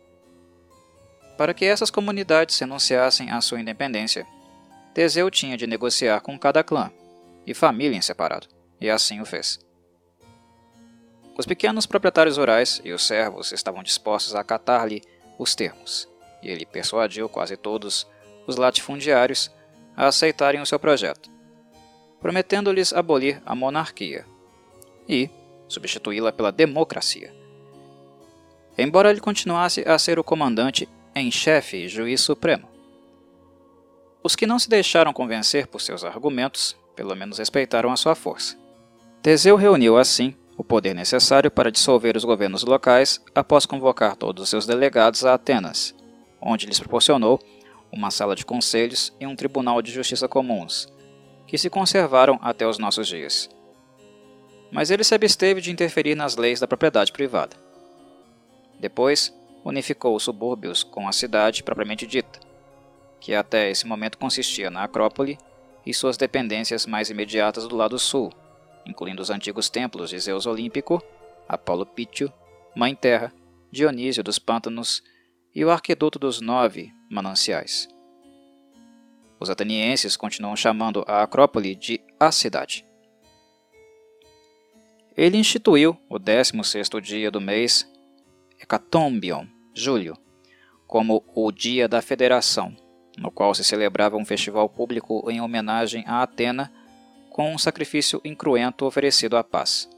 Para que essas comunidades renunciassem à sua independência, Teseu tinha de negociar com cada clã e família em separado, e assim o fez. Os pequenos proprietários rurais e os servos estavam dispostos a acatar-lhe os termos, e ele persuadiu quase todos os latifundiários a aceitarem o seu projeto, prometendo-lhes abolir a monarquia e substituí-la pela democracia. Embora ele continuasse a ser o comandante em chefe e juiz supremo. Os que não se deixaram convencer por seus argumentos, pelo menos respeitaram a sua força. Teseu reuniu, assim, o poder necessário para dissolver os governos locais após convocar todos os seus delegados a Atenas, onde lhes proporcionou uma sala de conselhos e um tribunal de justiça comuns, que se conservaram até os nossos dias. Mas ele se absteve de interferir nas leis da propriedade privada. Depois, unificou os subúrbios com a cidade propriamente dita, que até esse momento consistia na Acrópole e suas dependências mais imediatas do lado sul, incluindo os antigos templos de Zeus Olímpico, Apolo Pítio, Mãe Terra, Dionísio dos Pântanos e o Arqueduto dos Nove Mananciais. Os atenienses continuam chamando a Acrópole de a cidade. Ele instituiu o 16º dia do mês Hecatombion, julho, como o Dia da Federação, no qual se celebrava um festival público em homenagem a Atena com um sacrifício incruento oferecido à paz.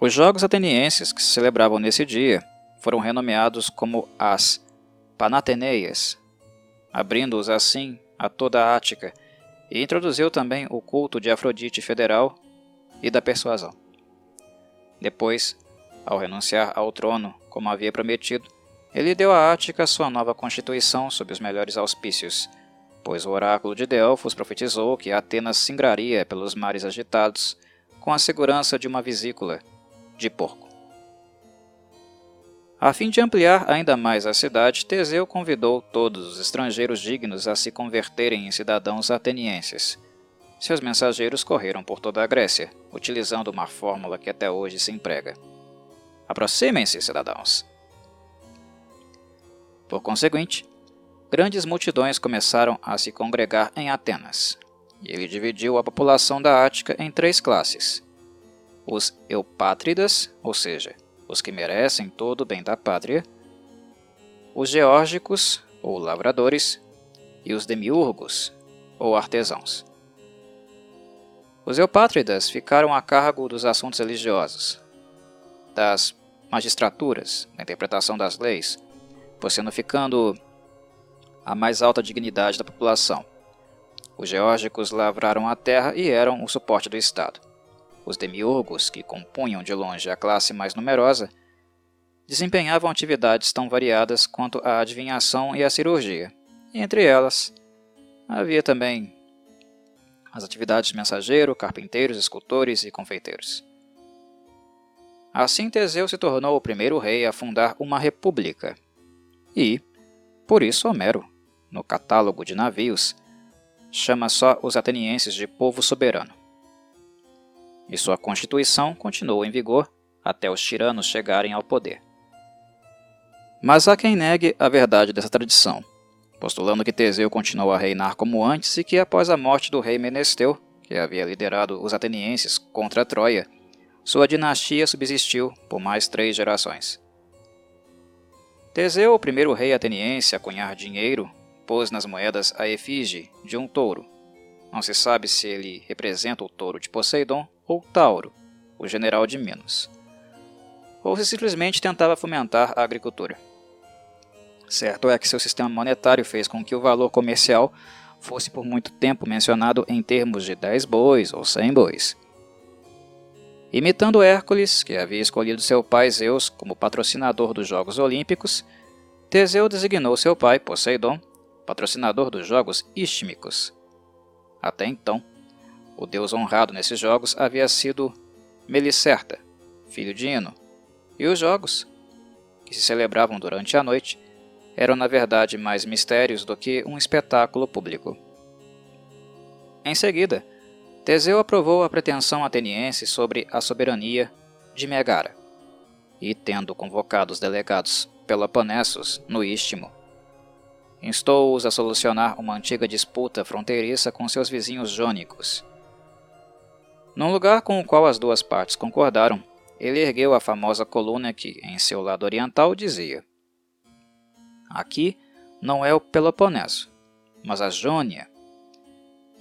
Os Jogos Atenienses que se celebravam nesse dia foram renomeados como as Panateneias, abrindo-os assim a toda a Ática, e introduziu também o culto de Afrodite federal e da persuasão. Depois, ao renunciar ao trono, como havia prometido, ele deu à Ática sua nova constituição sob os melhores auspícios, pois o oráculo de Delfos profetizou que Atenas singraria pelos mares agitados com a segurança de uma vesícula de porco. A fim de ampliar ainda mais a cidade, Teseu convidou todos os estrangeiros dignos a se converterem em cidadãos atenienses. Seus mensageiros correram por toda a Grécia, utilizando uma fórmula que até hoje se emprega. Aproximem-se, cidadãos. Por conseguinte, grandes multidões começaram a se congregar em Atenas, e ele dividiu a população da Ática em três classes: os eupátridas, ou seja, os que merecem todo o bem da pátria, os geórgicos, ou lavradores, e os demiurgos, ou artesãos. Os eupátridas ficaram a cargo dos assuntos religiosos, das magistraturas, na interpretação das leis, personificando a mais alta dignidade da população. Os geórgicos lavraram a terra e eram o suporte do Estado. Os demiurgos, que compunham de longe a classe mais numerosa, desempenhavam atividades tão variadas quanto a adivinhação e a cirurgia. Entre elas, havia também as atividades de mensageiro, carpinteiros, escultores e confeiteiros. Assim Teseu se tornou o primeiro rei a fundar uma república. E, por isso, Homero, no catálogo de navios, chama só os atenienses de povo soberano. E sua constituição continuou em vigor até os tiranos chegarem ao poder. Mas há quem negue a verdade dessa tradição, postulando que Teseu continuou a reinar como antes e que após a morte do rei Menesteu, que havia liderado os atenienses contra Troia, sua dinastia subsistiu por mais três gerações. Teseu, o primeiro rei ateniense a cunhar dinheiro, pôs nas moedas a efígie de um touro, Não se sabe se ele representa o touro de Poseidon ou Tauro, o general de Minos. Ou se simplesmente tentava fomentar a agricultura. Certo é que seu sistema monetário fez com que o valor comercial fosse por muito tempo mencionado em termos de 10 bois ou 100 bois. Imitando Hércules, que havia escolhido seu pai Zeus como patrocinador dos Jogos Olímpicos, Teseu designou seu pai, Poseidon, patrocinador dos Jogos Istmicos. Até então, o deus honrado nesses jogos havia sido Melicerta, filho de Ino, e os jogos, que se celebravam durante a noite, eram na verdade mais mistérios do que um espetáculo público. Em seguida, Teseu aprovou a pretensão ateniense sobre a soberania de Megara, e, tendo convocado os delegados peloponessos no Istmo, instou-os a solucionar uma antiga disputa fronteiriça com seus vizinhos jônicos. Num lugar com o qual as duas partes concordaram, ele ergueu a famosa coluna que, em seu lado oriental, dizia: Aqui não é o Peloponeso, mas a Jônia.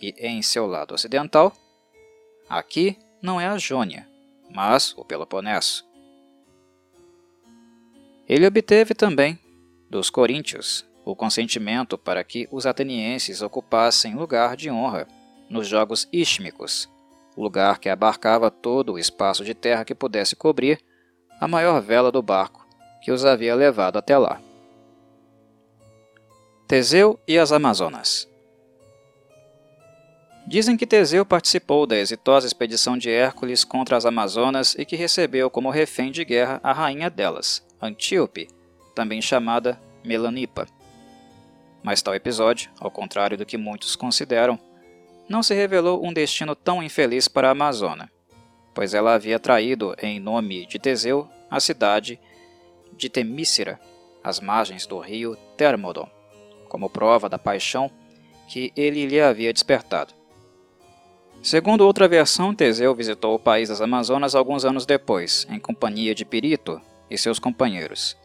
E em seu lado ocidental, aqui não é a Jônia, mas o Peloponeso. Ele obteve também, dos coríntios, o consentimento para que os atenienses ocupassem lugar de honra nos Jogos Istmicos, lugar que abarcava todo o espaço de terra que pudesse cobrir a maior vela do barco que os havia levado até lá. Teseu e as Amazonas Dizem que Teseu participou da exitosa expedição de Hércules contra as Amazonas e que recebeu como refém de guerra a rainha delas, Antíope, também chamada Melanipa. Mas tal episódio, ao contrário do que muitos consideram, não se revelou um destino tão infeliz para a Amazônia, pois ela havia traído, em nome de Teseu, a cidade de Temícera, às margens do rio Thermodon, como prova da paixão que ele lhe havia despertado. Segundo outra versão, Teseu visitou o país das Amazonas alguns anos depois, em companhia de Pirito e seus companheiros.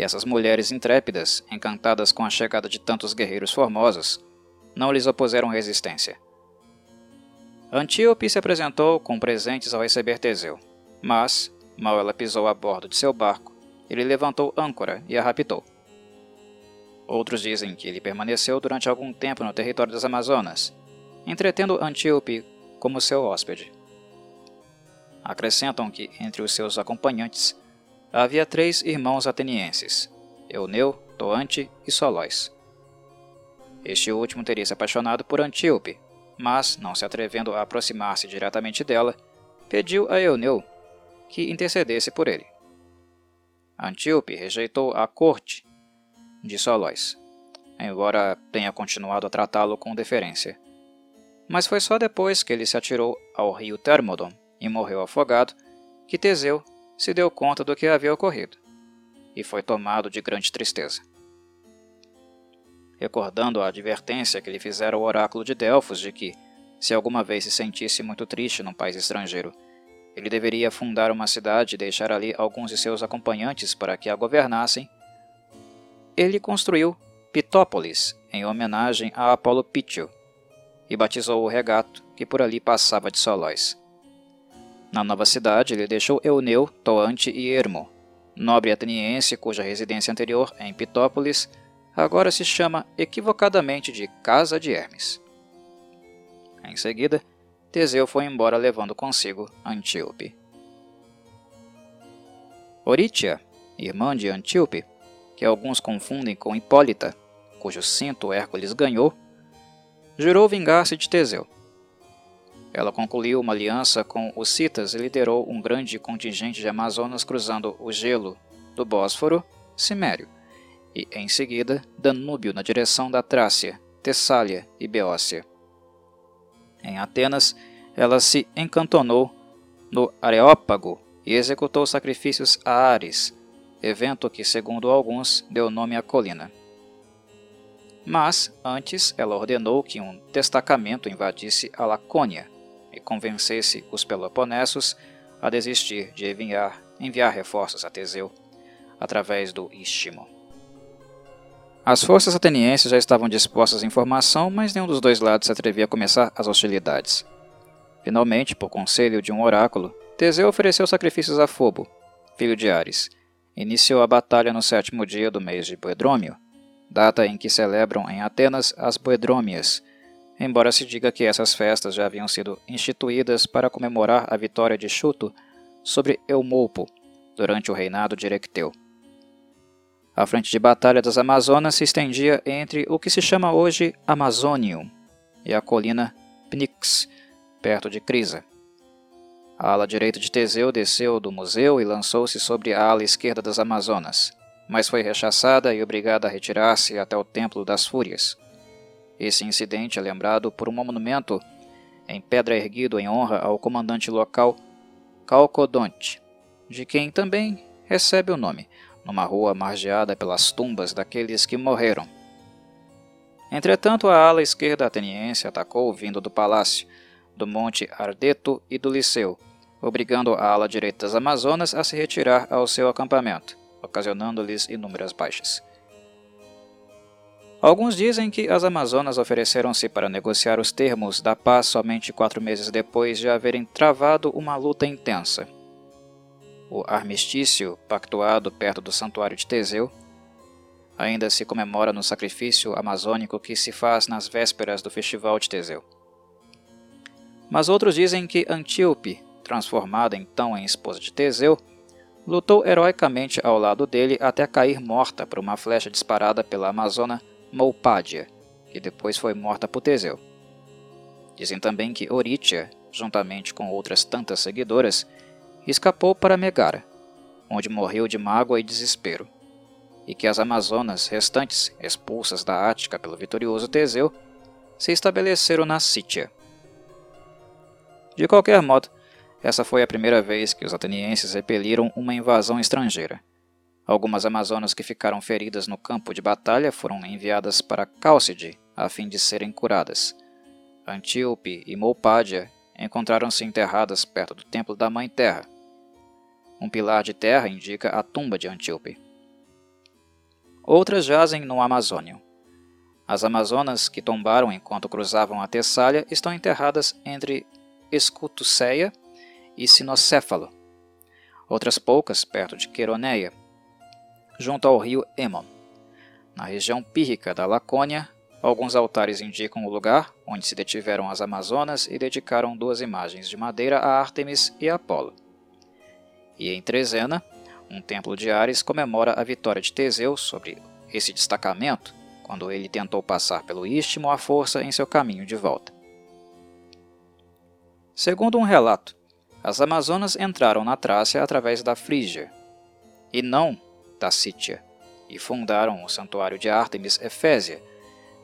E essas mulheres intrépidas, encantadas com a chegada de tantos guerreiros formosos, não lhes opuseram resistência. Antíope se apresentou com presentes ao receber Teseu, mas, mal ela pisou a bordo de seu barco, ele levantou âncora e a raptou. Outros dizem que ele permaneceu durante algum tempo no território das Amazonas, entretendo Antíope como seu hóspede. Acrescentam que, entre os seus acompanhantes, havia três irmãos atenienses, Euneu, Toante e Solóis. Este último teria se apaixonado por Antíope, mas, não se atrevendo a aproximar-se diretamente dela, pediu a Euneu que intercedesse por ele. Antíope rejeitou a corte de Solóis, embora tenha continuado a tratá-lo com deferência. Mas foi só depois que ele se atirou ao rio Thermodon e morreu afogado que Teseu se deu conta do que havia ocorrido e foi tomado de grande tristeza. Recordando a advertência que lhe fizera o oráculo de Delfos de que, se alguma vez se sentisse muito triste num país estrangeiro, ele deveria fundar uma cidade e deixar ali alguns de seus acompanhantes para que a governassem, ele construiu Pitópolis em homenagem a Apolo Pítio e batizou o regato que por ali passava de Solóis. Na nova cidade, ele deixou Euneu, Toante e Hermo, nobre ateniense cuja residência anterior, em Pitópolis, agora se chama equivocadamente de Casa de Hermes. Em seguida, Teseu foi embora levando consigo Antíope. Orítia, irmã de Antíope, que alguns confundem com Hipólita, cujo cinto Hércules ganhou, jurou vingar-se de Teseu ela concluiu uma aliança com os citas e liderou um grande contingente de amazonas cruzando o gelo do Bósforo, Cimério, e, em seguida, Danúbio na direção da Trácia, Tessália e Beócia. Em Atenas, ela se encantonou no Areópago e executou sacrifícios a Ares, evento que, segundo alguns, deu nome à colina. Mas, antes, ela ordenou que um destacamento invadisse a Lacônia, e convencesse os Peloponessos a desistir de enviar, enviar reforços a Teseu através do Istmo. As forças atenienses já estavam dispostas em formação, mas nenhum dos dois lados se atrevia a começar as hostilidades. Finalmente, por conselho de um oráculo, Teseu ofereceu sacrifícios a Fobo, filho de Ares. Iniciou a batalha no sétimo dia do mês de Boedrômio, data em que celebram em Atenas as Boedrômias, embora se diga que essas festas já haviam sido instituídas para comemorar a vitória de Chuto sobre Eumolpo durante o reinado de Erecteu. A frente de batalha das Amazonas se estendia entre o que se chama hoje Amazonium e a colina Pnyx, perto de Crisa. A ala direita de Teseu desceu do museu e lançou-se sobre a ala esquerda das Amazonas, mas foi rechaçada e obrigada a retirar-se até o Templo das Fúrias. Esse incidente é lembrado por um monumento em pedra erguido em honra ao comandante local Calcodonte, de quem também recebe o nome, numa rua margeada pelas tumbas daqueles que morreram. Entretanto, a ala esquerda ateniense atacou vindo do palácio, do monte Ardeto e do Liceu, obrigando a ala direita das Amazonas a se retirar ao seu acampamento, ocasionando-lhes inúmeras baixas. Alguns dizem que as Amazonas ofereceram-se para negociar os termos da paz somente quatro meses depois de haverem travado uma luta intensa. O armistício, pactuado perto do santuário de Teseu, ainda se comemora no sacrifício amazônico que se faz nas vésperas do festival de Teseu. Mas outros dizem que Antíope, transformada então em esposa de Teseu, lutou heroicamente ao lado dele até cair morta por uma flecha disparada pela Amazona Moupádia, que depois foi morta por Teseu. Dizem também que Oritia, juntamente com outras tantas seguidoras, escapou para Megara, onde morreu de mágoa e desespero, e que as Amazonas restantes, expulsas da Ática pelo vitorioso Teseu, se estabeleceram na Sítia. De qualquer modo, essa foi a primeira vez que os atenienses repeliram uma invasão estrangeira. Algumas amazonas que ficaram feridas no campo de batalha foram enviadas para Cálcide a fim de serem curadas. Antíope e Moupádia encontraram-se enterradas perto do templo da Mãe Terra. Um pilar de terra indica a tumba de Antíope. Outras jazem no Amazônio. As amazonas que tombaram enquanto cruzavam a Tessália estão enterradas entre Escutuceia e Sinocéfalo. Outras poucas perto de Queroneia junto ao rio Emon. Na região pírrica da Lacônia, alguns altares indicam o lugar onde se detiveram as Amazonas e dedicaram duas imagens de madeira a Ártemis e Apolo. E em Trezena, um templo de Ares comemora a vitória de Teseu sobre esse destacamento quando ele tentou passar pelo istmo à força em seu caminho de volta. Segundo um relato, as Amazonas entraram na Trácia através da Frígia, e não da Sítia e fundaram o santuário de Ártemis Efésia,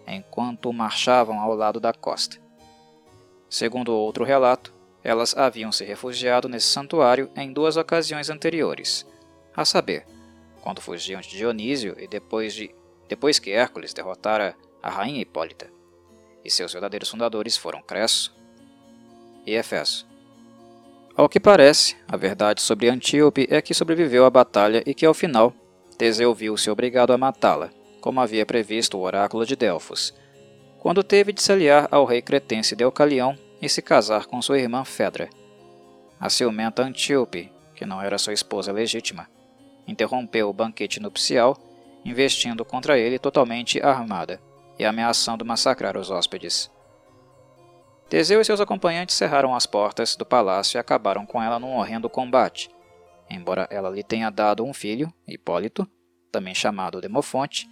enquanto marchavam ao lado da costa. Segundo outro relato, elas haviam se refugiado nesse santuário em duas ocasiões anteriores, a saber, quando fugiam de Dionísio e depois, de, depois que Hércules derrotara a rainha Hipólita, e seus verdadeiros fundadores foram Cresso e Efeso. Ao que parece, a verdade sobre Antíope é que sobreviveu à batalha e que, ao final, Teseu viu-se obrigado a matá-la, como havia previsto o oráculo de Delfos, quando teve de se aliar ao rei cretense Deucalião e se casar com sua irmã Fedra. A ciumenta Antíope, que não era sua esposa legítima, interrompeu o banquete nupcial, investindo contra ele totalmente armada e ameaçando massacrar os hóspedes. Teseu e seus acompanhantes cerraram as portas do palácio e acabaram com ela num horrendo combate, embora ela lhe tenha dado um filho, Hipólito, também chamado Demofonte,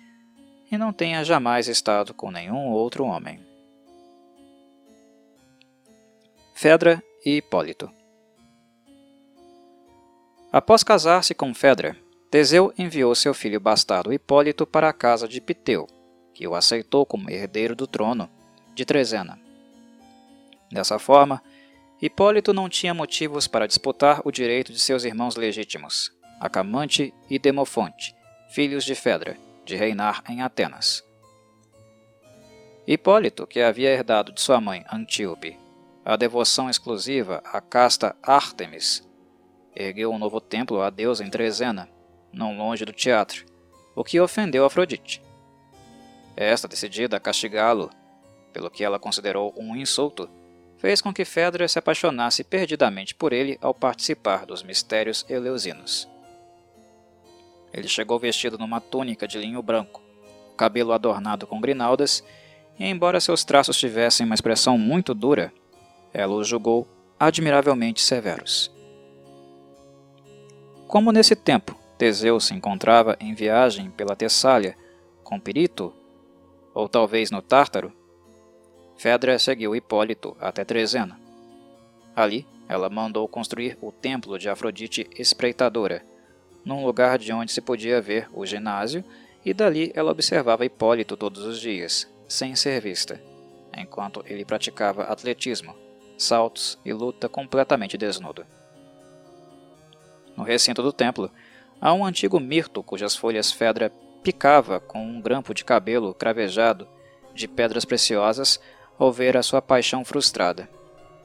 e não tenha jamais estado com nenhum outro homem. Fedra e Hipólito Após casar-se com Fedra, Teseu enviou seu filho bastardo Hipólito para a casa de Piteu, que o aceitou como herdeiro do trono de Trezena. Dessa forma, Hipólito não tinha motivos para disputar o direito de seus irmãos legítimos, Acamante e Demofonte, filhos de Fedra, de reinar em Atenas. Hipólito, que havia herdado de sua mãe Antíope a devoção exclusiva à casta Ártemis, ergueu um novo templo à deusa em Trezena, não longe do teatro, o que ofendeu Afrodite. Esta, decidida a castigá-lo, pelo que ela considerou um insulto, fez com que Fedra se apaixonasse perdidamente por ele ao participar dos mistérios eleusinos. Ele chegou vestido numa túnica de linho branco, cabelo adornado com grinaldas, e embora seus traços tivessem uma expressão muito dura, ela os julgou admiravelmente severos. Como nesse tempo Teseu se encontrava em viagem pela Tessália com Pirito, ou talvez no Tártaro, Fedra seguiu Hipólito até Trezena. Ali, ela mandou construir o templo de Afrodite Espreitadora, num lugar de onde se podia ver o ginásio, e dali ela observava Hipólito todos os dias, sem ser vista, enquanto ele praticava atletismo, saltos e luta completamente desnudo. No recinto do templo, há um antigo mirto cujas folhas Fedra picava com um grampo de cabelo cravejado de pedras preciosas ao ver a sua paixão frustrada,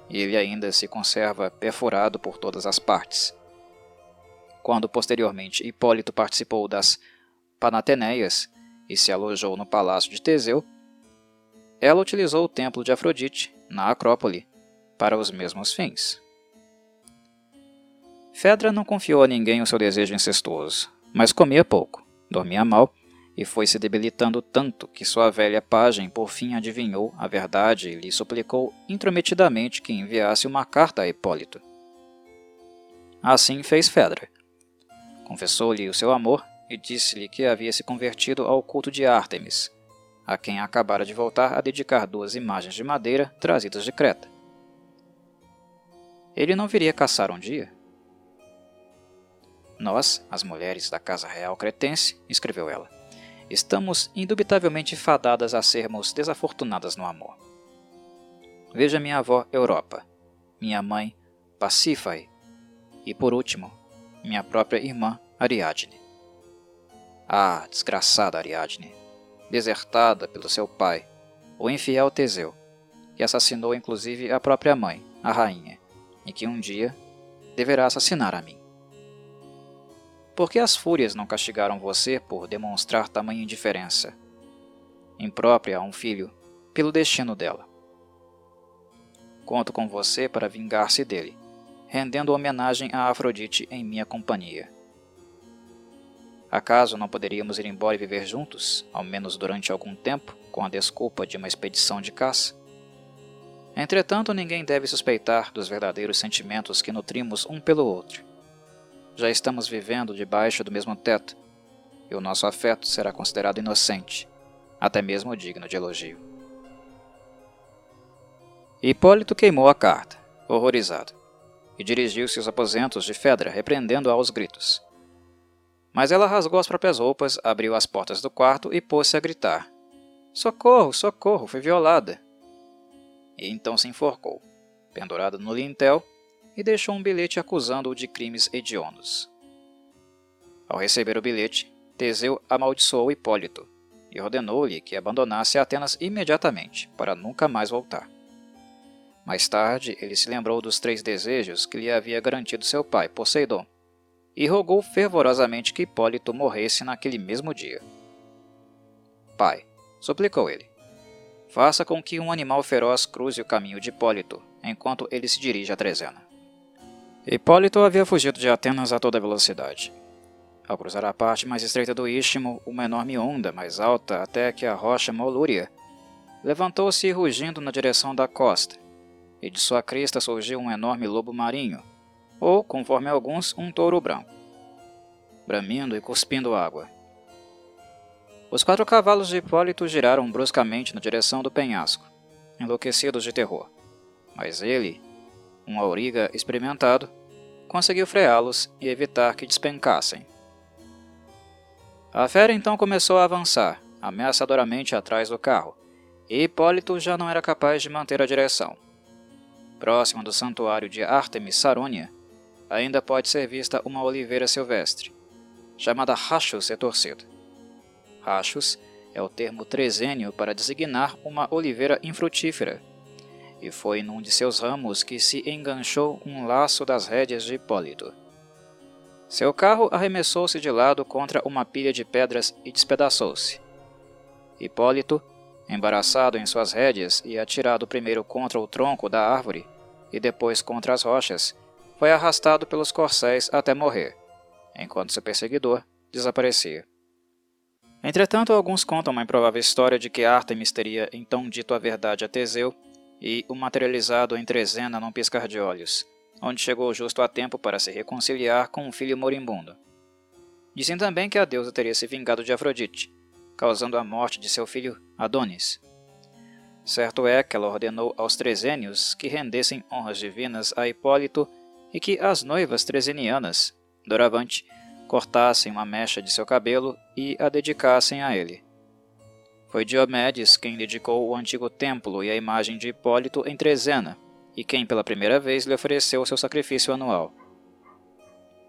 e ele ainda se conserva perfurado por todas as partes. Quando posteriormente Hipólito participou das Panateneias e se alojou no palácio de Teseu, ela utilizou o templo de Afrodite, na Acrópole, para os mesmos fins. Fedra não confiou a ninguém o seu desejo incestuoso, mas comia pouco, dormia mal e foi se debilitando tanto que sua velha pajem por fim adivinhou a verdade e lhe suplicou intrometidamente que enviasse uma carta a Hipólito. Assim fez Fedra. Confessou-lhe o seu amor e disse-lhe que havia se convertido ao culto de Ártemis, a quem acabara de voltar a dedicar duas imagens de madeira trazidas de Creta. Ele não viria caçar um dia? Nós, as mulheres da Casa Real Cretense, escreveu ela, estamos indubitavelmente fadadas a sermos desafortunadas no amor. Veja minha avó Europa, minha mãe Pacífae e, por último, minha própria irmã Ariadne. Ah, desgraçada Ariadne, desertada pelo seu pai, o infiel Teseu, que assassinou inclusive a própria mãe, a rainha, e que um dia deverá assassinar a mim. Por que as fúrias não castigaram você por demonstrar tamanha indiferença? Imprópria a um filho, pelo destino dela. Conto com você para vingar-se dele, rendendo homenagem a Afrodite em minha companhia. Acaso não poderíamos ir embora e viver juntos, ao menos durante algum tempo, com a desculpa de uma expedição de caça? Entretanto, ninguém deve suspeitar dos verdadeiros sentimentos que nutrimos um pelo outro já estamos vivendo debaixo do mesmo teto, e o nosso afeto será considerado inocente, até mesmo digno de elogio. Hipólito queimou a carta, horrorizado, e dirigiu-se aos aposentos de Fedra, repreendendo-a aos gritos. Mas ela rasgou as próprias roupas, abriu as portas do quarto e pôs-se a gritar: Socorro, socorro, fui violada! E então se enforcou, pendurada no lintel e deixou um bilhete acusando-o de crimes hediondos. Ao receber o bilhete, Teseu amaldiçoou Hipólito e ordenou-lhe que abandonasse Atenas imediatamente, para nunca mais voltar. Mais tarde, ele se lembrou dos três desejos que lhe havia garantido seu pai, Poseidon, e rogou fervorosamente que Hipólito morresse naquele mesmo dia. Pai, suplicou ele, faça com que um animal feroz cruze o caminho de Hipólito, enquanto ele se dirige a Trezena. Hipólito havia fugido de Atenas a toda velocidade. Ao cruzar a parte mais estreita do istmo, uma enorme onda mais alta até que a rocha Molúria levantou-se rugindo na direção da costa, e de sua crista surgiu um enorme lobo marinho, ou, conforme alguns, um touro branco, bramindo e cuspindo água. Os quatro cavalos de Hipólito giraram bruscamente na direção do penhasco, enlouquecidos de terror, mas ele, um auriga experimentado, conseguiu freá-los e evitar que despencassem. A fera então começou a avançar, ameaçadoramente atrás do carro, e Hipólito já não era capaz de manter a direção. Próximo do santuário de Artemis Sarônia, ainda pode ser vista uma oliveira silvestre, chamada Rachus retorcido. Rachus é o termo trezênio para designar uma oliveira infrutífera, e foi num de seus ramos que se enganchou um laço das rédeas de Hipólito. Seu carro arremessou-se de lado contra uma pilha de pedras e despedaçou-se. Hipólito, embaraçado em suas rédeas e atirado primeiro contra o tronco da árvore e depois contra as rochas, foi arrastado pelos corcéis até morrer, enquanto seu perseguidor desaparecia. Entretanto, alguns contam uma improvável história de que Artemis teria então dito a verdade a Teseu e o materializado em Trezena num piscar de olhos, onde chegou justo a tempo para se reconciliar com um filho moribundo. Dizem também que a deusa teria se vingado de Afrodite, causando a morte de seu filho Adonis. Certo é que ela ordenou aos trezênios que rendessem honras divinas a Hipólito e que as noivas trezenianas, doravante, cortassem uma mecha de seu cabelo e a dedicassem a ele. Foi Diomedes quem dedicou o antigo templo e a imagem de Hipólito em Trezena, e quem pela primeira vez lhe ofereceu seu sacrifício anual.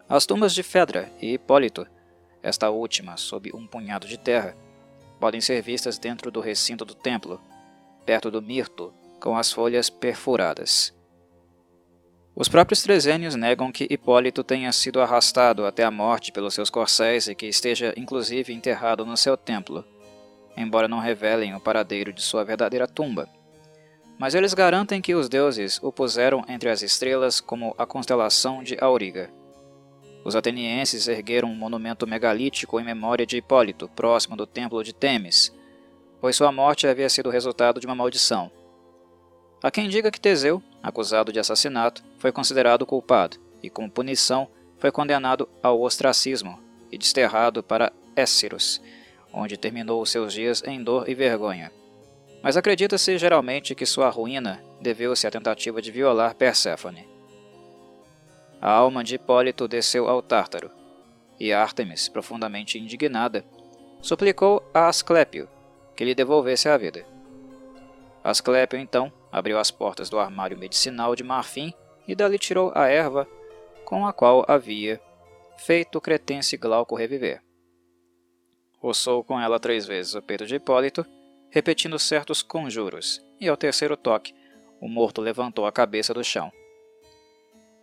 As tumbas de Fedra e Hipólito, esta última sob um punhado de terra, podem ser vistas dentro do recinto do templo, perto do mirto, com as folhas perfuradas. Os próprios trezênios negam que Hipólito tenha sido arrastado até a morte pelos seus corcéis e que esteja inclusive enterrado no seu templo, embora não revelem o paradeiro de sua verdadeira tumba. Mas eles garantem que os deuses o puseram entre as estrelas como a constelação de Auriga. Os atenienses ergueram um monumento megalítico em memória de Hipólito, próximo do templo de Temis, pois sua morte havia sido resultado de uma maldição. Há quem diga que Teseu, acusado de assassinato, foi considerado culpado e, como punição, foi condenado ao ostracismo e desterrado para Esciros, onde terminou seus dias em dor e vergonha. Mas acredita-se geralmente que sua ruína deveu-se à tentativa de violar Perséfone. A alma de Hipólito desceu ao Tártaro, e Ártemis, profundamente indignada, suplicou a Asclépio que lhe devolvesse a vida. Asclépio, então, abriu as portas do armário medicinal de marfim e dali tirou a erva com a qual havia feito o cretense Glauco reviver. Roçou com ela três vezes o peito de Hipólito, repetindo certos conjuros, e ao terceiro toque, o morto levantou a cabeça do chão.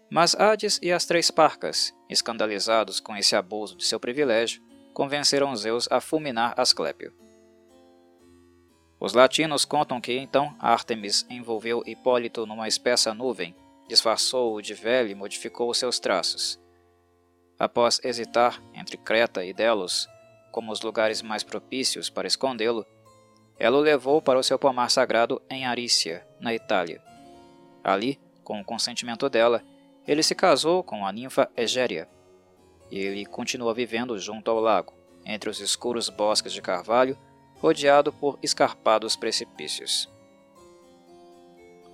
Mas Hades e as três parcas, escandalizados com esse abuso de seu privilégio, convenceram Zeus a fulminar Asclépio. Os latinos contam que então Artemis envolveu Hipólito numa espessa nuvem, disfarçou-o de velho e modificou seus traços. Após hesitar entre Creta e Delos como os lugares mais propícios para escondê-lo, ela o levou para o seu pomar sagrado em Arícia, na Itália. Ali, com o consentimento dela, ele se casou com a ninfa Egéria, e ele continua vivendo junto ao lago, entre os escuros bosques de carvalho rodeado por escarpados precipícios.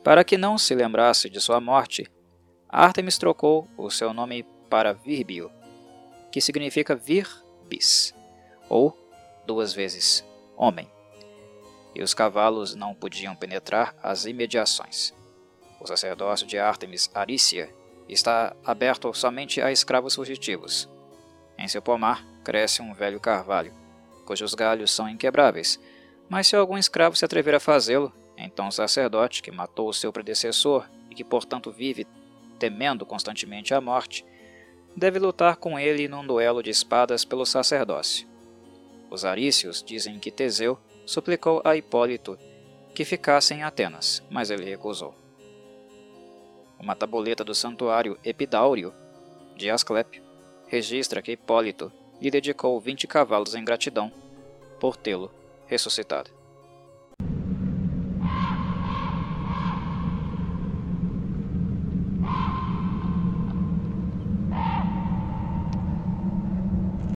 Para que não se lembrasse de sua morte, Artemis trocou o seu nome para Virbio, que significa vir-bis, ou duas vezes homem. E os cavalos não podiam penetrar as imediações. O sacerdócio de Artemis Arícia está aberto somente a escravos fugitivos. Em seu pomar cresce um velho carvalho, cujos galhos são inquebráveis. Mas se algum escravo se atrever a fazê-lo, então o sacerdote, que matou o seu predecessor e que portanto vive temendo constantemente a morte, deve lutar com ele num duelo de espadas pelo sacerdócio. Os arícios dizem que Teseu suplicou a Hipólito que ficasse em Atenas, mas ele recusou. Uma tabuleta do santuário Epidáureo de Asclépio registra que Hipólito lhe dedicou vinte cavalos em gratidão por tê-lo ressuscitado.